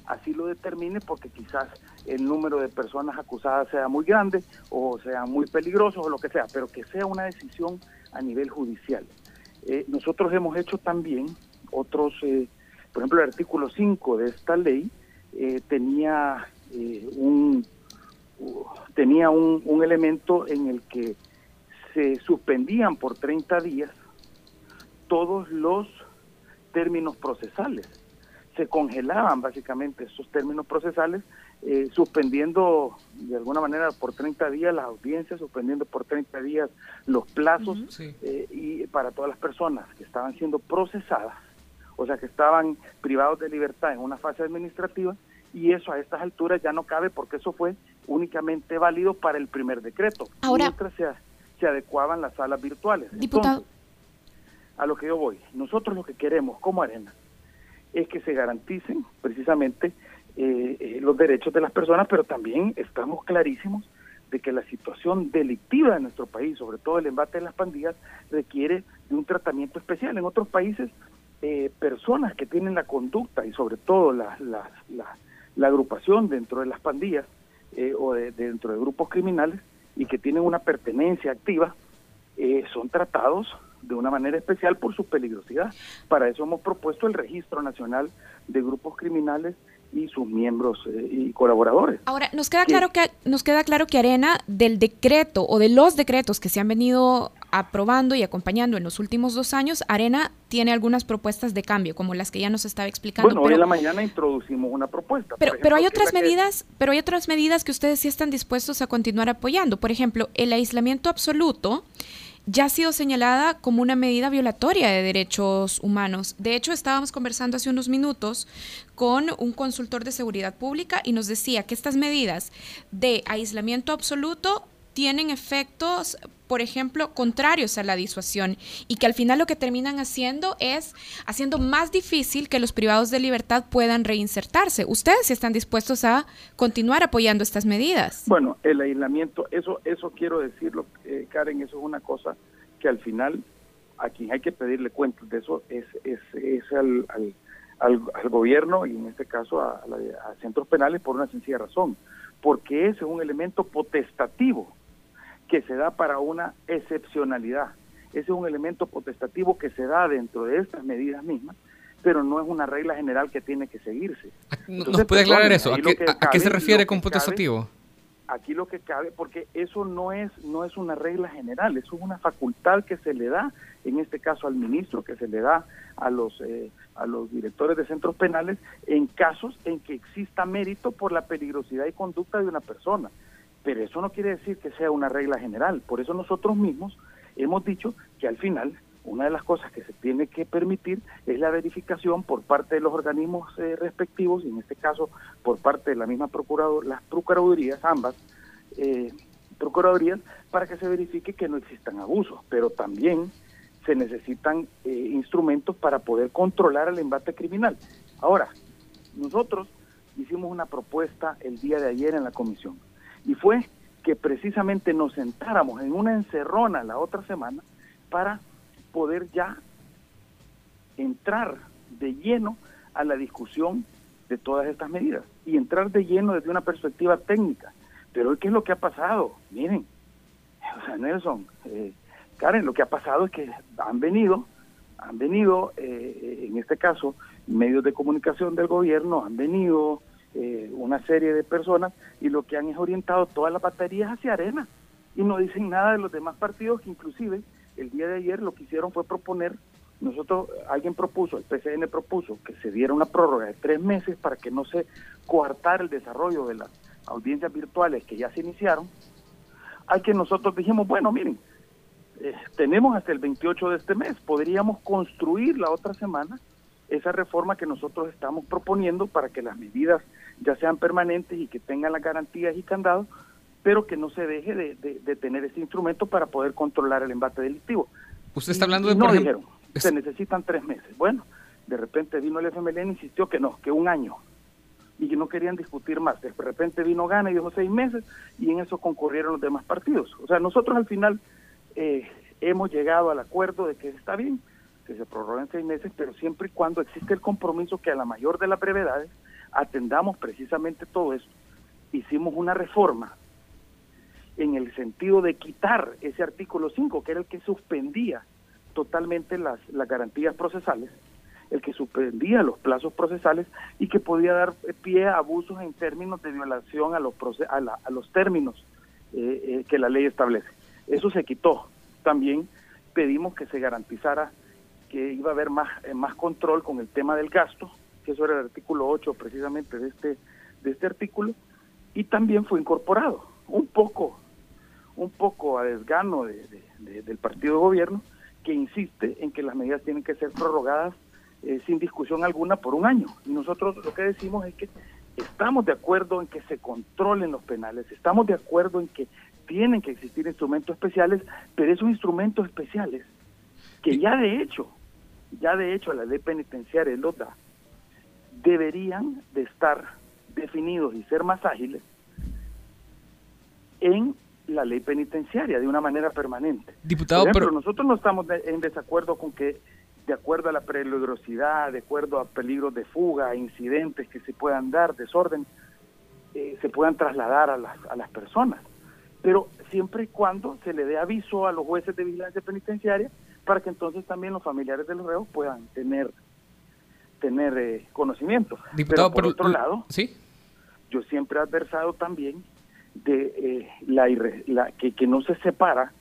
así lo determine, porque quizás el número de personas acusadas sea muy grande o sea muy peligroso o lo que sea, pero que sea una decisión a nivel judicial. Eh, nosotros hemos hecho también otros, eh, por ejemplo, el artículo 5 de esta ley eh, tenía eh, un uh, tenía un, un elemento en el que se suspendían por 30 días todos los términos procesales. Se congelaban básicamente esos términos procesales, eh, suspendiendo de alguna manera por 30 días las audiencias, suspendiendo por 30 días los plazos Sí. eh, y para todas las personas que estaban siendo procesadas o sea que estaban privados de libertad en una fase administrativa y eso a estas alturas ya no cabe porque eso fue únicamente válido para el primer decreto, Ahora, mientras se, se adecuaban las salas virtuales. Diputado. Entonces, a lo que yo voy, nosotros lo que queremos como Arena es que se garanticen precisamente eh, eh, los derechos de las personas, pero también estamos clarísimos de que la situación delictiva de nuestro país, sobre todo el embate de las pandillas, requiere de un tratamiento especial. En otros países, eh, personas que tienen la conducta y sobre todo la, la, la, la agrupación dentro de las pandillas eh, o de, dentro de grupos criminales y que tienen una pertenencia activa, eh, son tratados de una manera especial por su peligrosidad. Para eso hemos propuesto el Registro Nacional de Grupos Criminales y sus miembros eh, y colaboradores. Ahora, nos queda claro que nos queda claro que Arena del decreto o de los decretos que se han venido aprobando y acompañando en los últimos dos años, Arena tiene algunas propuestas de cambio, como las que ya nos estaba explicando. Bueno, hoy en la mañana introducimos una propuesta. Pero, pero hay otras que- medidas, pero hay otras medidas que ustedes sí están dispuestos a continuar apoyando. Por ejemplo, el aislamiento absoluto ya ha sido señalada como una medida violatoria de derechos humanos. De hecho, estábamos conversando hace unos minutos con un consultor de seguridad pública y nos decía que estas medidas de aislamiento absoluto tienen efectos, por ejemplo, contrarios a la disuasión y que al final lo que terminan haciendo es haciendo más difícil que los privados de libertad puedan reinsertarse. ¿Ustedes están dispuestos a continuar apoyando estas medidas? Bueno, el aislamiento, eso, eso quiero decirlo, eh, Karen, eso es una cosa que al final a quien hay que pedirle cuentas de eso es, es, es al, al, al, al gobierno y en este caso a, a centros penales por una sencilla razón, porque ese es un elemento potestativo que se da para una excepcionalidad. Ese es un elemento potestativo que se da dentro de estas medidas mismas, pero no es una regla general que tiene que seguirse. ¿Nos puede aclarar perdóneme, eso? ¿A qué, a- se refiere con cabe- potestativo? aquí lo que cabe, porque eso no es, no es una regla general, eso es una facultad que se le da, en este caso al ministro, que se le da a los, eh, a los directores de centros penales, en casos en que exista mérito por la peligrosidad y conducta de una persona. Pero eso no quiere decir que sea una regla general. Por eso nosotros mismos hemos dicho que al final una de las cosas que se tiene que permitir es la verificación por parte de los organismos eh, respectivos, y en este caso por parte de la misma procurador, las procuradurías, ambas eh, procuradurías, para que se verifique que no existan abusos. Pero también se necesitan eh, instrumentos para poder controlar el embate criminal. Ahora, nosotros hicimos una propuesta el día de ayer en la comisión y fue que precisamente nos sentáramos en una encerrona la otra semana para poder ya entrar de lleno a la discusión de todas estas medidas y entrar de lleno desde una perspectiva técnica. Pero ¿qué es lo que ha pasado? Miren, o sea, Nelson, eh, Karen, lo que ha pasado es que han venido, han venido, eh, en este caso, medios de comunicación del gobierno, han venido eh, una serie de personas y lo que han es orientado todas las baterías hacia arena. Y no dicen nada de los demás partidos que inclusive el día de ayer lo que hicieron fue proponer, nosotros, alguien propuso, el PCN propuso que se diera una prórroga de tres meses para que no se coartara el desarrollo de las audiencias virtuales que ya se iniciaron, hay que nosotros dijimos, bueno, miren, eh, tenemos hasta el 28 de este mes, podríamos construir la otra semana esa reforma que nosotros estamos proponiendo para que las medidas ya sean permanentes y que tengan las garantías y candados, pero que no se deje de, de- de tener ese instrumento para poder controlar el embate delictivo. Usted está Y- hablando y de, no por ejemplo, dijeron, se necesitan tres meses. Bueno, de repente vino el FMLN y insistió que no, que un año, y que no querían discutir más. De repente vino Gana y dijo seis meses, y en eso concurrieron los demás partidos. O sea, nosotros al final eh, hemos llegado al acuerdo de que está bien que se prorroguen seis meses, pero siempre y cuando existe el compromiso que a la mayor de las brevedades atendamos precisamente todo eso. Hicimos una reforma en el sentido de quitar ese artículo 5, que era el que suspendía totalmente las, las garantías procesales, el que suspendía los plazos procesales y que podía dar pie a abusos en términos de violación a los, a, la- a los términos eh, eh, que la ley establece. Eso se quitó. También pedimos que se garantizara que iba a haber más, eh, más control con el tema del gasto, que eso era el artículo 8 precisamente de este, de este artículo, y también fue incorporado, un poco, un poco a desgano de- de- de- del partido de gobierno, que insiste en que las medidas tienen que ser prorrogadas eh, sin discusión alguna por un año. Y nosotros lo que decimos es que estamos de acuerdo en que se controlen los penales, estamos de acuerdo en que tienen que existir instrumentos especiales, pero esos instrumentos especiales que ya de hecho, ya de hecho la ley penitenciaria los da, deberían de estar definidos y ser más ágiles en la ley penitenciaria de una manera permanente. Diputado, pero pero nosotros no estamos de- en desacuerdo con que de acuerdo a la peligrosidad, de acuerdo a peligros de fuga, incidentes que se puedan dar, desorden, eh, se puedan trasladar a las, a las personas. Pero siempre y cuando se le dé aviso a los jueces de vigilancia penitenciaria para que entonces también los familiares de los reos puedan tener tener eh, conocimiento. diputado, pero por otro lado, sí. yo siempre he adversado también de eh, la, la- que, que no se separa,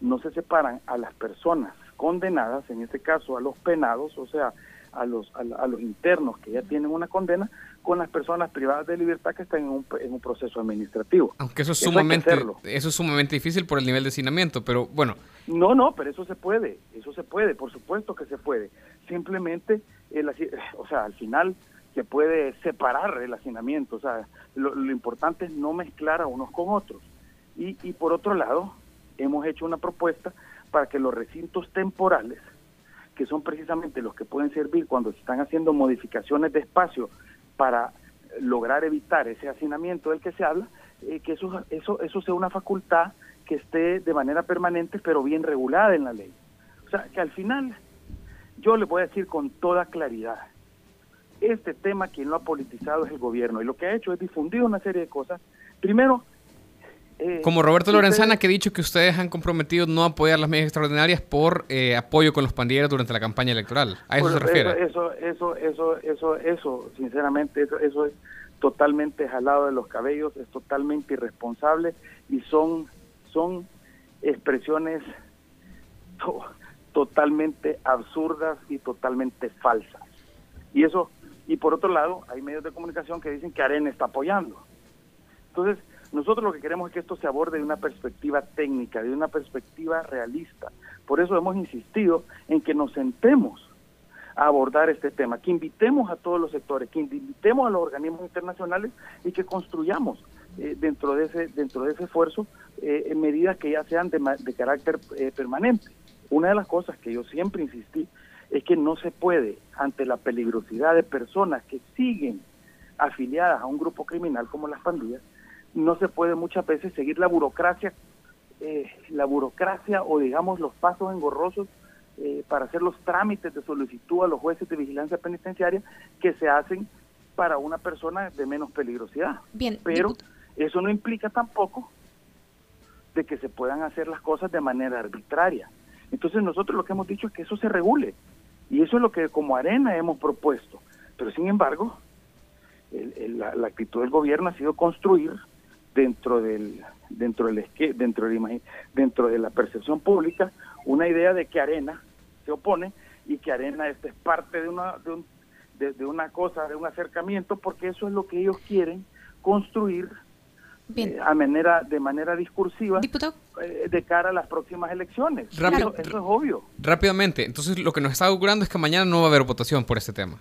no se separan a las personas condenadas, en este caso a los penados, o sea, a los a, a los internos que ya tienen una condena, con las personas privadas de libertad que están en un, en un proceso administrativo. Aunque eso es Eso sumamente, eso es sumamente difícil por el nivel de hacinamiento, pero bueno, No, no, pero eso se puede, eso se puede, por supuesto que se puede. Simplemente, el, o sea, al final se puede separar el hacinamiento, o sea, lo, lo importante es no mezclar a unos con otros. Y, y por otro lado, hemos hecho una propuesta para que los recintos temporales, que son precisamente los que pueden servir cuando se están haciendo modificaciones de espacio para lograr evitar ese hacinamiento del que se habla, eh, que eso, eso, eso sea una facultad que esté de manera permanente pero bien regulada en la ley. O sea, que al final yo le voy a decir con toda claridad, este tema quien lo ha politizado es el gobierno y lo que ha hecho es difundir una serie de cosas. Primero, eh, como Roberto Lorenzana que ha dicho que ustedes han comprometido no apoyar las medidas extraordinarias por eh, apoyo con los pandilleros durante la campaña electoral. A eso se refiere. Eso, eso, eso, eso, eso, sinceramente, eso, eso es totalmente jalado de los cabellos, es totalmente irresponsable y son, son expresiones to- totalmente absurdas y totalmente falsas. Y eso, y por otro lado, hay medios de comunicación que dicen que Arena está apoyando. Entonces, nosotros lo que queremos es que esto se aborde de una perspectiva técnica, de una perspectiva realista. Por eso hemos insistido en que nos sentemos a abordar este tema, que invitemos a todos los sectores, que invitemos a los organismos internacionales y que construyamos eh, dentro de ese dentro de ese esfuerzo eh, medidas que ya sean de, de carácter eh, permanente. Una de las cosas que yo siempre insistí es que no se puede, ante la peligrosidad de personas que siguen afiliadas a un grupo criminal como las pandillas, no se puede muchas veces seguir la burocracia, eh, la burocracia o digamos los pasos engorrosos eh, para hacer los trámites de solicitud a los jueces de vigilancia penitenciaria que se hacen para una persona de menos peligrosidad. Bien, Pero eso no implica tampoco de que se puedan hacer las cosas de manera arbitraria. Entonces nosotros lo que hemos dicho es que eso se regule y eso es lo que como arena hemos propuesto. Pero sin embargo, el- el- la, la actitud del gobierno ha sido construir dentro del dentro del esque- dentro del dentro de la percepción pública una idea de que arena se opone y que arena es parte de una de, un- de- de una cosa de un acercamiento porque eso es lo que ellos quieren construir Bien. eh, a manera de manera discursiva Diputado, eh, de cara a las próximas elecciones Rápido. eso, eso es obvio Rápidamente, entonces lo que nos está augurando es que mañana no va a haber votación por este tema.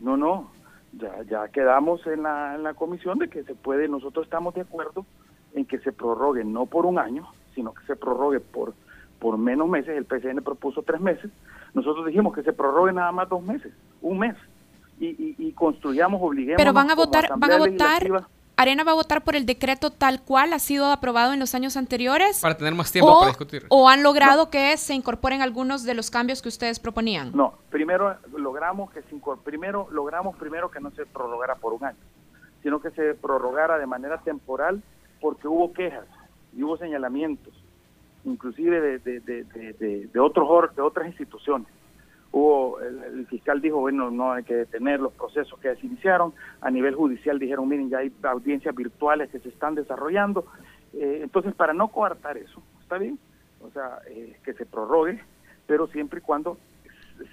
No, no, ya, ya quedamos en la, en la comisión de que se puede, nosotros estamos de acuerdo en que se prorrogue no por un año, sino que se prorrogue por, por menos meses, el PCN propuso tres meses, nosotros dijimos que se prorrogue nada más dos meses, un mes, y, y, y construyamos, obliguemos. pero van a votar, van a votar, Arena va a votar por el decreto tal cual ha sido aprobado en los años anteriores. Para tener más tiempo o, para discutir. o han logrado que se incorporen algunos de los cambios que ustedes proponían. No, primero logramos que se primero logramos primero que no se prorrogara por un año, sino que se prorrogara de manera temporal porque hubo quejas y hubo señalamientos, inclusive de, de, de, de, de- de otros or- de otras instituciones. Hubo el, el fiscal dijo bueno no hay que detener los procesos que se iniciaron a nivel judicial dijeron miren ya hay audiencias virtuales que se están desarrollando Eh, entonces para no coartar eso está bien o sea eh, que se prorrogue pero siempre y cuando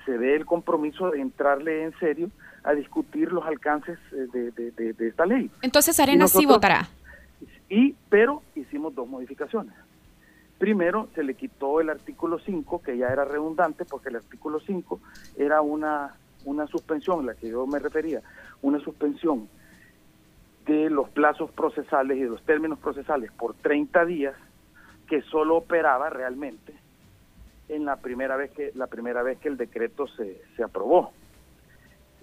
se dé el compromiso de entrarle en serio a discutir los alcances eh, de, de- de- de esta ley. Entonces Arena sí votará. Y, pero hicimos dos modificaciones. Primero, se le quitó el artículo 5, que ya era redundante, porque el artículo 5 era una una suspensión, la que yo me refería, una suspensión de los plazos procesales y de los términos procesales por 30 días que solo operaba realmente en la primera vez que la primera vez que el decreto se, se aprobó.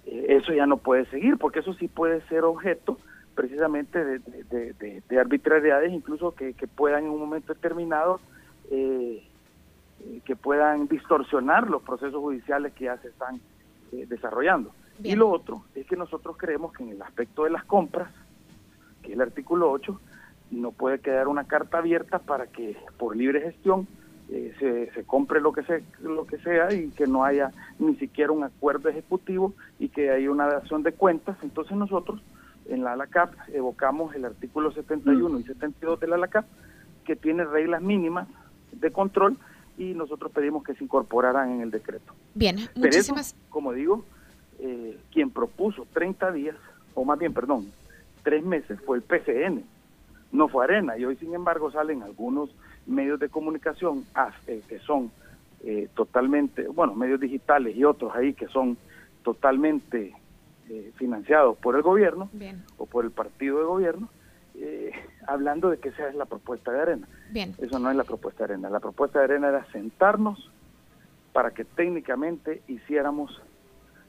Eh, eso ya no puede seguir, porque eso sí puede ser objeto precisamente de, arbitrariedades, incluso que, puedan en un momento determinado eh, eh, que puedan distorsionar los procesos judiciales que ya se están desarrollando. Y lo otro es que nosotros creemos que en el aspecto de las compras, que es el artículo 8, no puede quedar una carta abierta para que por libre gestión eh, se, se, compre lo que, se, lo que sea y que no haya ni siquiera un acuerdo ejecutivo y que haya una dación de cuentas. Entonces nosotros en la ALACAP evocamos el artículo 71 y 72 de la ALACAP que tiene reglas mínimas de control y nosotros pedimos que se incorporaran en el decreto. Bien, muchísimas... como digo, eh, quien propuso 30 días, o más bien, perdón, tres meses fue el PCN, no fue Arena. Y hoy, sin embargo, salen algunos medios de comunicación eh, que son eh, totalmente, bueno, medios digitales y otros ahí que son totalmente eh, financiados por el gobierno o por el partido de gobierno, hablando de que esa es la propuesta de Arena. Bien. Eso no es la propuesta de Arena. La propuesta de Arena era sentarnos para que técnicamente hiciéramos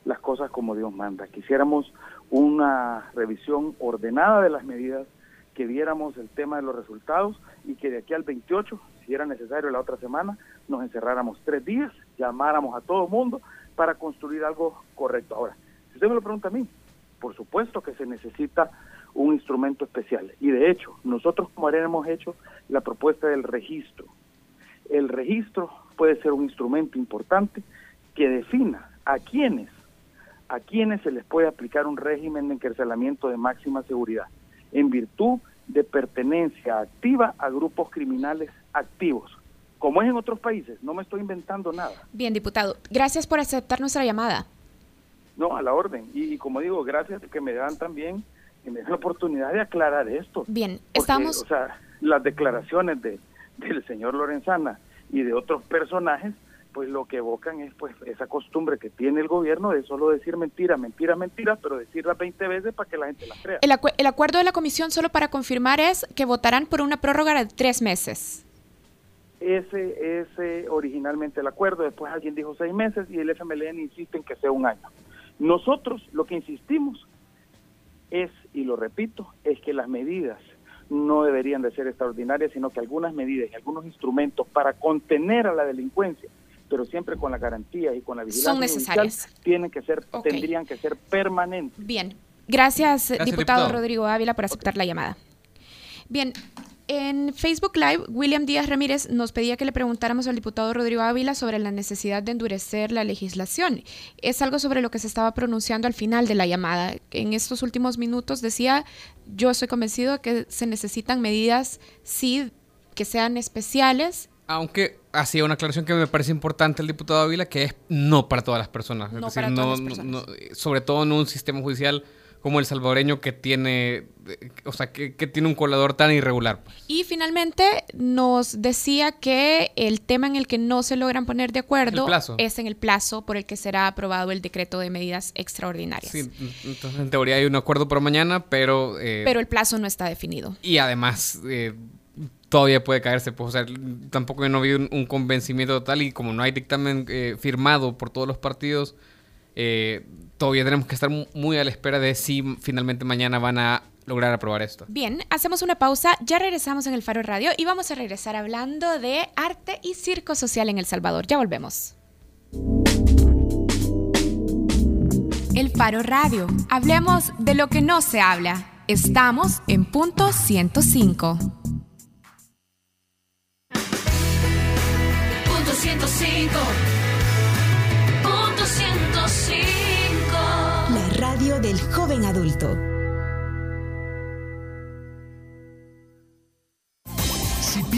las cosas como Dios manda, que hiciéramos una revisión ordenada de las medidas, que viéramos el tema de los resultados y que de aquí al 28, si era necesario la otra semana, nos encerráramos tres días, llamáramos a todo el mundo para construir algo correcto. Ahora, si usted me lo pregunta a mí, por supuesto que se necesita un instrumento especial. Y de hecho, nosotros como Arena hemos hecho la propuesta del registro. El registro puede ser un instrumento importante que defina a quienes a quienes se les puede aplicar un régimen de encarcelamiento de máxima seguridad, en virtud de pertenencia activa a grupos criminales activos, como es en otros países. No me estoy inventando nada. Bien, diputado, gracias por aceptar nuestra llamada. No, a la orden. Y, como digo, gracias que me dan también que me dan la oportunidad de aclarar esto. Bien, estamos... O sea, las declaraciones de, del señor Lorenzana y de otros personajes pues lo que evocan es pues esa costumbre que tiene el gobierno de solo decir mentira, mentira, mentira, pero decirla 20 veces para que la gente la crea. El, el acuerdo de la comisión, solo para confirmar, es que votarán por una prórroga de tres meses. Ese es originalmente el acuerdo, después alguien dijo seis meses y el FMLN insiste en que sea un año. Nosotros lo que insistimos es, y lo repito, es que las medidas no deberían de ser extraordinarias, sino que algunas medidas y algunos instrumentos para contener a la delincuencia pero siempre con la garantía y con la vigilancia son necesarias. tienen que ser, tendrían que ser permanentes. Bien, gracias, diputado, Rodrigo Ávila por aceptar la llamada. Bien, en Facebook Live, William Díaz Ramírez nos pedía que le preguntáramos al diputado Rodrigo Ávila sobre la necesidad de endurecer la legislación. Es algo sobre lo que se estaba pronunciando al final de la llamada. En estos últimos minutos decía, yo estoy convencido de que se necesitan medidas, sí, que sean especiales aunque hacía una aclaración que me parece importante el diputado Ávila, que es no para todas las personas. es decir, no, sobre todo en un sistema judicial como el salvadoreño que tiene, o sea, que, tiene un colador tan irregular. Pues. Y finalmente nos decía que el tema en el que no se logran poner de acuerdo es en el plazo por el que será aprobado el decreto de medidas extraordinarias. Sí, entonces en teoría hay un acuerdo para mañana, pero... Eh, pero el plazo no está definido. Y además... Eh, todavía puede caerse. Pues, o sea, tampoco no habido un, convencimiento total y como no hay dictamen eh, firmado por todos los partidos, eh, todavía tenemos que estar muy a la espera de si finalmente mañana van a lograr aprobar esto. Bien, hacemos una pausa, ya regresamos en el Faro Radio y vamos a regresar hablando de arte y circo social en El Salvador. Ya volvemos. El Faro Radio. Hablemos de lo que no se habla. Estamos en punto 105. 105. Del joven adulto.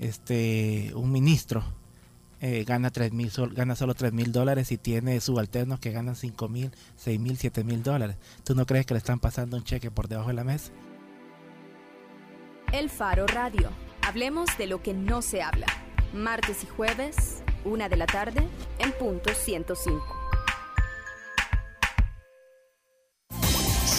este un ministro eh, gana tres mil gana solo 3 mil dólares y tiene subalternos que ganan 5 mil, 6 mil, 7 mil dólares? ¿Tú no crees que le están pasando un cheque por debajo de la mesa? El Faro Radio. Hablemos de lo que no se habla. Martes y jueves, una de la tarde, en punto 105.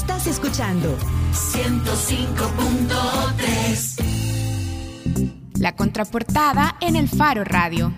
Estás escuchando 105.3. La contraportada en el Faro Radio.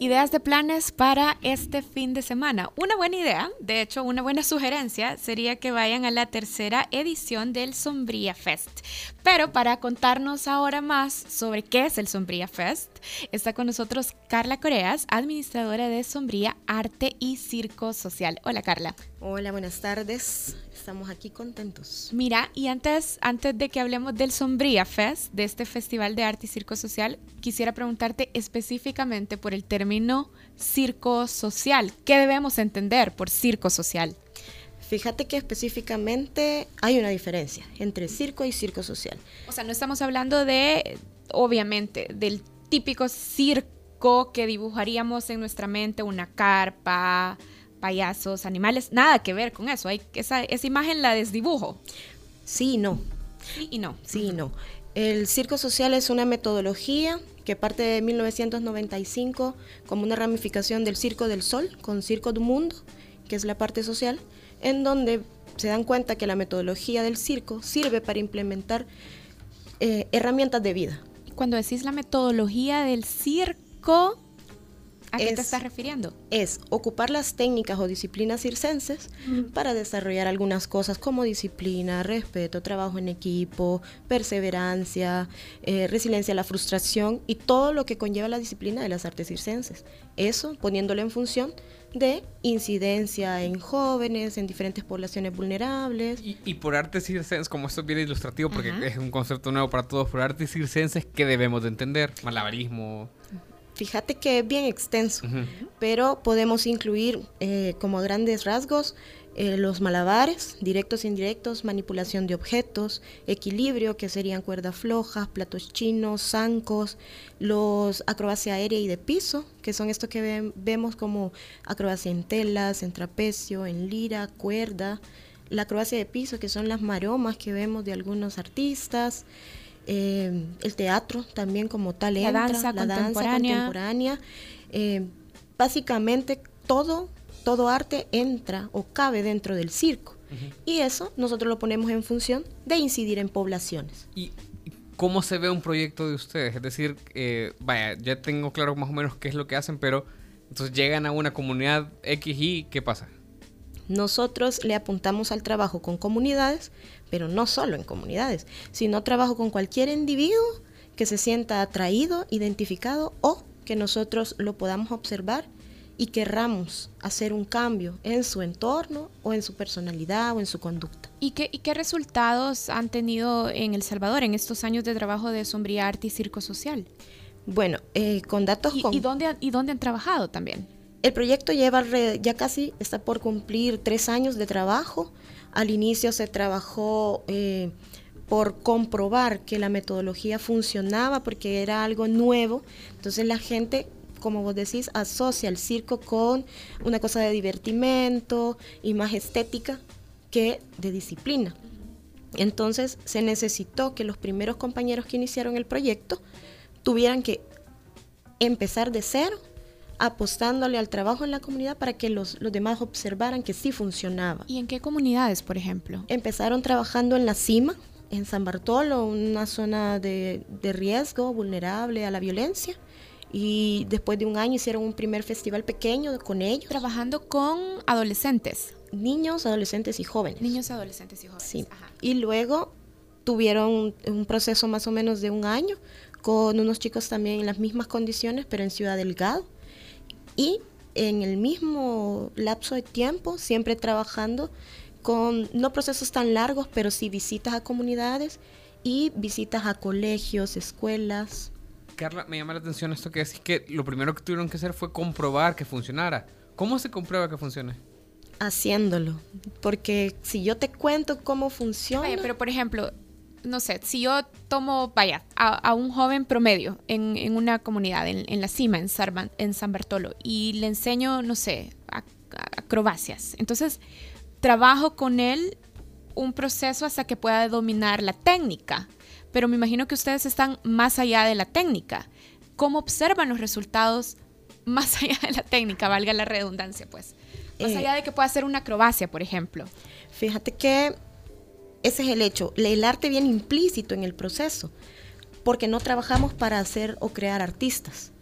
Ideas de planes para este fin de semana. Una buena idea, de hecho, una buena sugerencia sería que vayan a la tercera edición del Sombría Fest. Pero para contarnos ahora más sobre qué es el Sombría Fest, está con nosotros Carla Coreas, administradora de Sombría Arte y Circo Social. Hola Carla. Hola, buenas tardes. Estamos aquí contentos. Mira, y antes, antes de que hablemos del Sombría Fest, de este Festival de Arte y Circo Social, quisiera preguntarte específicamente por el término circo social. ¿Qué debemos entender por circo social? Fíjate que específicamente hay una diferencia entre circo y circo social. O sea, no estamos hablando de, obviamente, del típico circo que dibujaríamos en nuestra mente, una carpa, payasos, animales, nada que ver con eso. Hay, esa, esa imagen la desdibujo. Sí y no. Sí y no. Sí y no. El circo social es una metodología que parte de 1995 como una ramificación del Circo del Sol con Circo du Mundo, que es la parte social, en donde se dan cuenta que la metodología del circo sirve para implementar eh, herramientas de vida. Cuando decís la metodología del circo, ¿A qué te estás refiriendo? Es ocupar las técnicas o disciplinas circenses para desarrollar algunas cosas como disciplina, respeto, trabajo en equipo, perseverancia, eh, resiliencia a la frustración y todo lo que conlleva la disciplina de las artes circenses. Eso poniéndolo en función de incidencia en jóvenes, en diferentes poblaciones vulnerables. Y, por artes circenses, como esto es bien ilustrativo, porque es un concepto nuevo para todos, por artes circenses, ¿qué debemos de entender? Malabarismo. Fíjate que es bien extenso, pero podemos incluir eh, como grandes rasgos eh, los malabares, directos e indirectos, manipulación de objetos, equilibrio, que serían cuerdas flojas, platos chinos, zancos, los acrobacia aérea y de piso, que son estos que vemos como acrobacia en telas, en trapecio, en lira, cuerda, la acrobacia de piso, que son las maromas que vemos de algunos artistas, eh, el teatro también como tal, la danza la contemporánea. danza contemporánea. Eh, básicamente todo, todo arte entra o cabe dentro del circo. Y eso nosotros lo ponemos en función de incidir en poblaciones. ¿Y cómo se ve un proyecto de ustedes? Es decir, eh, vaya, ya tengo claro más o menos qué es lo que hacen, pero entonces llegan a una comunidad X y ¿qué pasa? Nosotros le apuntamos al trabajo con comunidades, pero no solo en comunidades, sino trabajo con cualquier individuo que se sienta atraído, identificado o que nosotros lo podamos observar y querramos hacer un cambio en su entorno o en su personalidad o en su conducta. ¿Y qué, qué resultados han tenido en El Salvador en estos años de trabajo de sombría arte y circo social? Bueno, eh, con datos... ¿Y, ¿y, dónde, ¿Y dónde han trabajado también? El proyecto lleva ya casi, está por cumplir tres años de trabajo. Al inicio se trabajó eh, por comprobar que la metodología funcionaba porque era algo nuevo. Entonces la gente, como vos decís, asocia el circo con una cosa de divertimento y más estética que de disciplina. Entonces se necesitó que los primeros compañeros que iniciaron el proyecto tuvieran que empezar de cero, apostándole al trabajo en la comunidad para que los, los demás observaran que sí funcionaba. ¿Y en qué comunidades, por ejemplo? Empezaron trabajando en la cima, en San Bartolo, una zona de, de riesgo, vulnerable a la violencia. Y después de un año hicieron un primer festival pequeño con ellos. Trabajando con adolescentes. Niños, adolescentes y jóvenes. Niños, adolescentes y jóvenes. Sí. Y luego tuvieron un, un proceso más o menos de un año con unos chicos también en las mismas condiciones, pero en Ciudad Delgado. Y en el mismo lapso de tiempo, siempre trabajando con no procesos tan largos, pero sí visitas a comunidades y visitas a colegios, escuelas. Carla, me llama la atención esto que decís que lo primero que tuvieron que hacer fue comprobar que funcionara. ¿Cómo se comprueba que funcione? Haciéndolo. Porque si yo te cuento cómo funciona. Vaya, pero por ejemplo, no sé, si yo tomo, vaya, a, a un joven promedio en, en una comunidad, en, en, la cima, en, Sarban, en San Bartolo, y le enseño, no sé, acrobacias. Entonces, trabajo con él un proceso hasta que pueda dominar la técnica. Pero me imagino que ustedes están más allá de la técnica. ¿Cómo observan los resultados más allá de la técnica, valga la redundancia, pues? Más eh, allá de que pueda hacer una acrobacia, por ejemplo. Fíjate que ese es el hecho. El arte viene implícito en el proceso, porque no trabajamos para hacer o crear artistas.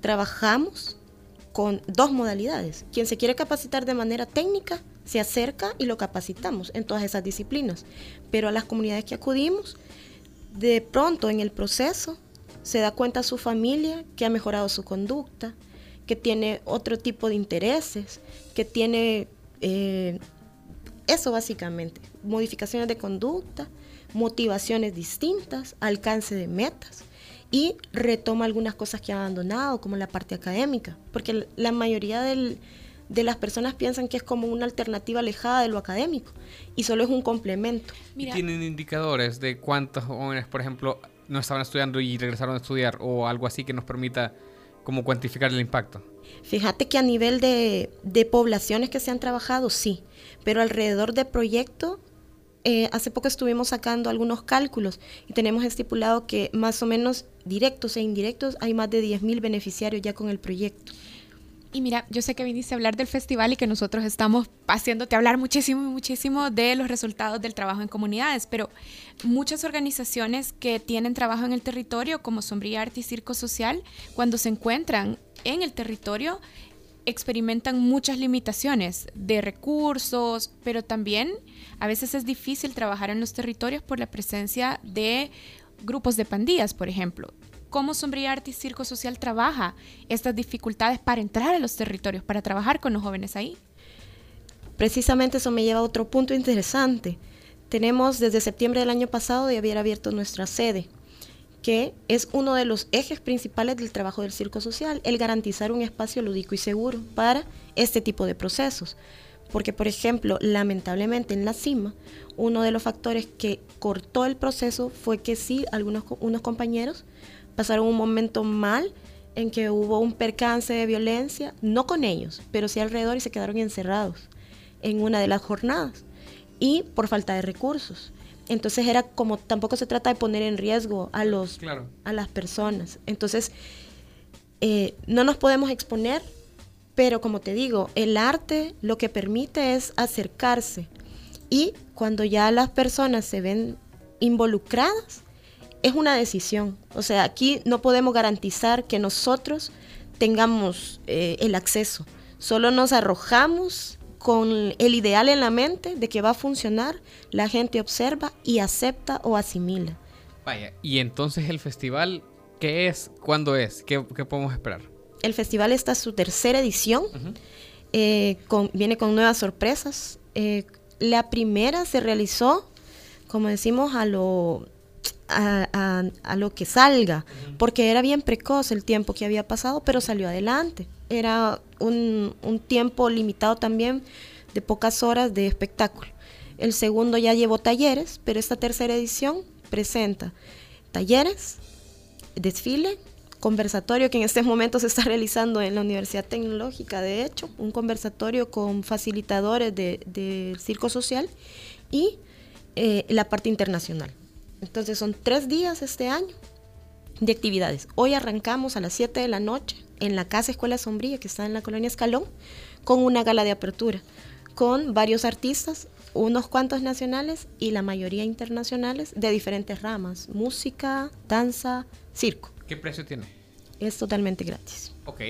Trabajamos con dos modalidades. Quien se quiere capacitar de manera técnica, se acerca y lo capacitamos en todas esas disciplinas. Pero a las comunidades que acudimos, de pronto en el proceso se da cuenta su familia que ha mejorado su conducta, que tiene otro tipo de intereses, que tiene eh, eso básicamente, modificaciones de conducta, motivaciones distintas, alcance de metas y retoma algunas cosas que ha abandonado, como la parte académica, porque la mayoría del, de las personas piensan que es como una alternativa alejada de lo académico y solo es un complemento. Mira. ¿Tienen indicadores de cuántos jóvenes, por ejemplo, no estaban estudiando y regresaron a estudiar o algo así que nos permita como cuantificar el impacto? Fíjate que a nivel de, de poblaciones que se han trabajado, sí, pero alrededor de proyecto, eh, hace poco estuvimos sacando algunos cálculos y tenemos estipulado que más o menos directos e indirectos hay más de 10.000 beneficiarios ya con el proyecto. Y mira, yo sé que viniste a hablar del festival y que nosotros estamos haciéndote hablar muchísimo muchísimo de los resultados del trabajo en comunidades, pero muchas organizaciones que tienen trabajo en el territorio, como Sombría Arte y Circo Social, cuando se encuentran en el territorio, experimentan muchas limitaciones de recursos, pero también a veces es difícil trabajar en los territorios por la presencia de grupos de pandillas, por ejemplo cómo Sombría Arte y Circo Social trabaja estas dificultades para entrar a los territorios, para trabajar con los jóvenes ahí. Precisamente eso me lleva a otro punto interesante. Tenemos desde septiembre del año pasado de haber abierto nuestra sede, que es uno de los ejes principales del trabajo del Circo Social, el garantizar un espacio lúdico y seguro para este tipo de procesos. Porque, por ejemplo, lamentablemente en la cima, uno de los factores que cortó el proceso fue que sí, algunos unos compañeros pasaron un momento mal en que hubo un percance de violencia, no con ellos, pero sí alrededor y se quedaron encerrados en una de las jornadas y por falta de recursos. Entonces era como tampoco se trata de poner en riesgo a los claro. a las personas. Entonces eh, no nos podemos exponer, pero como te digo, el arte lo que permite es acercarse y cuando ya las personas se ven involucradas, es una decisión. O sea, aquí no podemos garantizar que nosotros tengamos eh, el acceso. Solo nos arrojamos con el ideal en la mente de que va a funcionar, la gente observa y acepta o asimila. Vaya, y entonces el festival, ¿qué es? ¿Cuándo es? ¿Qué, qué podemos esperar? El festival está en su tercera edición, uh -huh. eh, con, viene con nuevas sorpresas. Eh, la primera se realizó, como decimos, a lo a, a, a, lo que salga, porque era bien precoz el tiempo que había pasado, pero salió adelante. Era un, un, tiempo limitado también de pocas horas de espectáculo. El segundo ya llevó talleres, pero esta tercera edición presenta talleres, desfile, conversatorio que en este momento se está realizando en la Universidad Tecnológica, de hecho, un conversatorio con facilitadores del de circo social y eh, la parte internacional. Entonces son tres días este año de actividades. Hoy arrancamos a las 7 de la noche en la Casa Escuela Sombría, que está en la colonia Escalón, con una gala de apertura, con varios artistas, unos cuantos nacionales y la mayoría internacionales de diferentes ramas, música, danza, circo. ¿Qué precio tiene? Es totalmente gratis. Ok.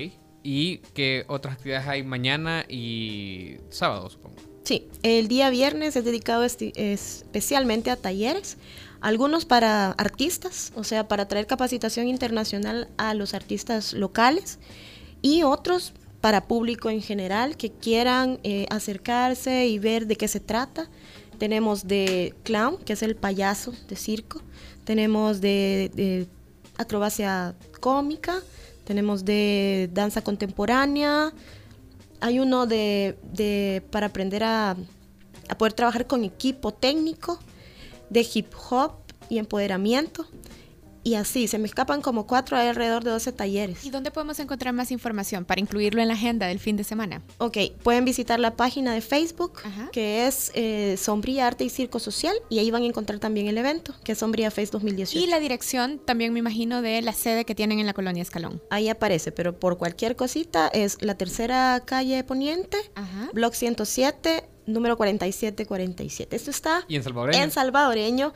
¿Y qué otras actividades hay mañana y sábado, supongo? Sí, el día viernes es dedicado especialmente a talleres, algunos para artistas, o sea, para traer capacitación internacional a los artistas locales y otros para público en general que quieran eh, acercarse y ver de qué se trata. Tenemos de clown, que es el payaso de circo, tenemos de, acrobacia cómica, tenemos de danza contemporánea, hay uno de, para aprender a poder trabajar con equipo técnico, de hip hop y empoderamiento. Y así, se me escapan como cuatro, hay alrededor de 12 talleres. ¿Y dónde podemos encontrar más información para incluirlo en la agenda del fin de semana? Ok, pueden visitar la página de Facebook, que es eh, Sombría Arte y Circo Social, y ahí van a encontrar también el evento, que es Sombría Fest 2018. Y la dirección también me imagino de la sede que tienen en la colonia Escalón. Ahí aparece, pero por cualquier cosita es la tercera calle Poniente, Block 107, número 4747. Esto está ¿Y en salvadoreño? en salvadoreño,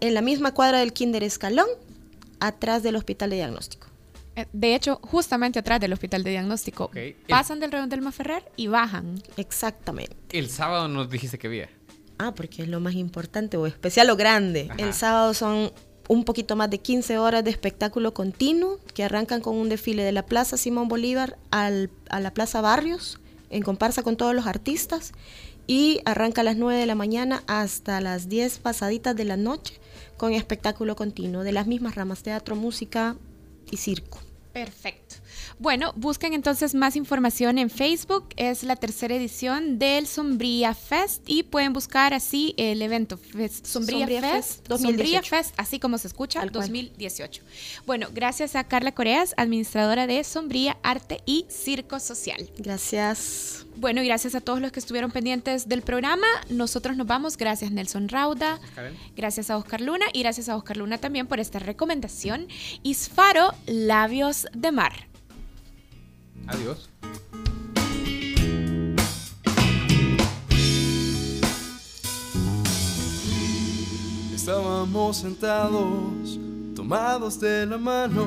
en la misma cuadra del Kinder Escalón, atrás del Hospital de Diagnóstico. Eh, De hecho, justamente atrás del hospital de diagnóstico. Pasan del Redondel Maferrer y bajan. Exactamente. El sábado nos dijiste que había. Ah, porque es lo más importante o especial o grande. Ajá. El sábado son un poquito más de 15 horas de espectáculo continuo que arrancan con un desfile de la Plaza Simón Bolívar al- a la Plaza Barrios en comparsa con todos los artistas y arranca a las 9 de la mañana hasta las 10 pasaditas de la noche con espectáculo continuo de las mismas ramas, teatro, música y circo. Perfecto. Bueno, busquen entonces más información en Facebook. Es la tercera edición del Sombría Fest y pueden buscar así el evento Fest- Sombría, Sombría Fest, Fest 2018. Sombría Fest, así como se escucha, Tal cual. 2018. Bueno, gracias a Carla Coreas, administradora de Sombría Arte y Circo Social. Gracias. Bueno, y gracias a todos los que estuvieron pendientes del programa. Nosotros nos vamos. Gracias Nelson Rauda. Gracias a Oscar Luna y gracias a Oscar Luna también por esta recomendación. Isfaro, Labios de Mar. Adiós. Estábamos sentados, tomados de la mano,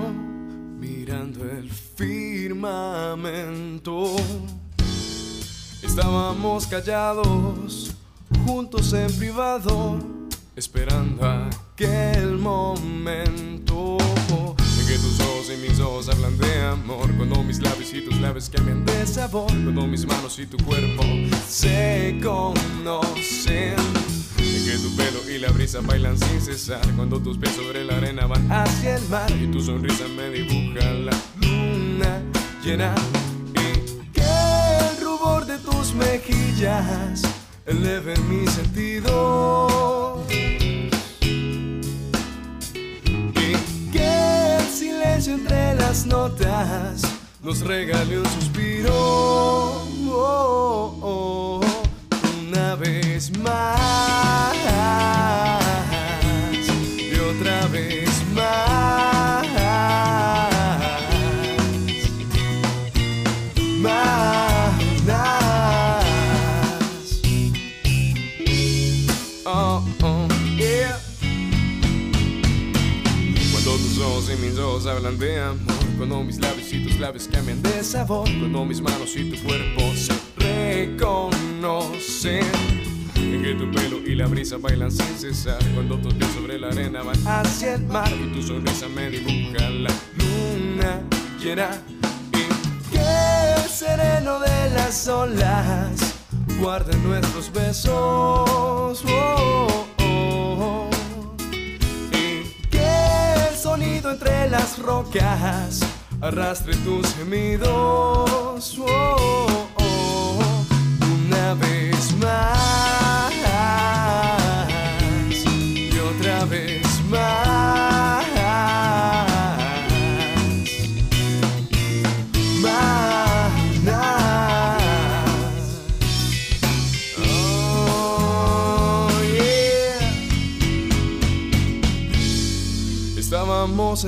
mirando el firmamento. Estábamos callados, juntos en privado, esperando aquel momento y mis ojos hablan de amor. Cuando mis labios y tus labios cambian de sabor, cuando mis manos y tu cuerpo se conocen. En que tu pelo y la brisa bailan sin cesar. Cuando tus pies sobre la arena van hacia el mar. Y tu sonrisa me dibuja la luna llena. Y que el rubor de tus mejillas eleve mi sentido entre las notas nos regale un suspiro. Oh, oh, oh, una vez más hablan de amor. Cuando mis labios y tus labios cambian de sabor. Cuando mis manos y tu cuerpo se reconocen. En que tu pelo y la brisa bailan sin cesar. Cuando tus pies sobre la arena van hacia el mar. Y tu sonrisa me dibuja la luna llena. Y que el sereno de las olas Guarde nuestros besos. Oh. Entre las rocas arrastre tus gemidos. Oh,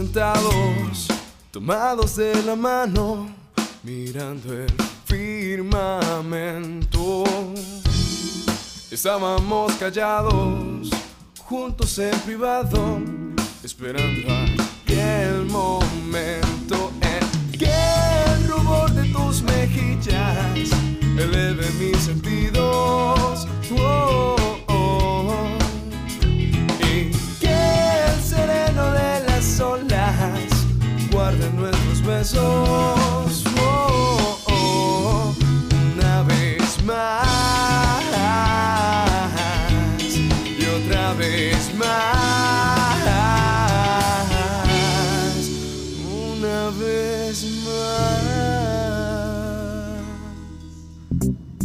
sentados, tomados de la mano, mirando el firmamento. Estábamos callados, juntos en privado, esperando aquel momento en que el rubor de tus mejillas eleve mis sentidos. Oh. Besos. Oh, oh. Una vez más y otra vez más. Una vez más.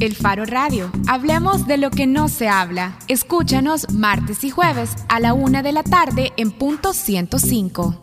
El Faro Radio. Hablemos de lo que no se habla. Escúchanos martes y jueves a la una de la tarde en punto 105.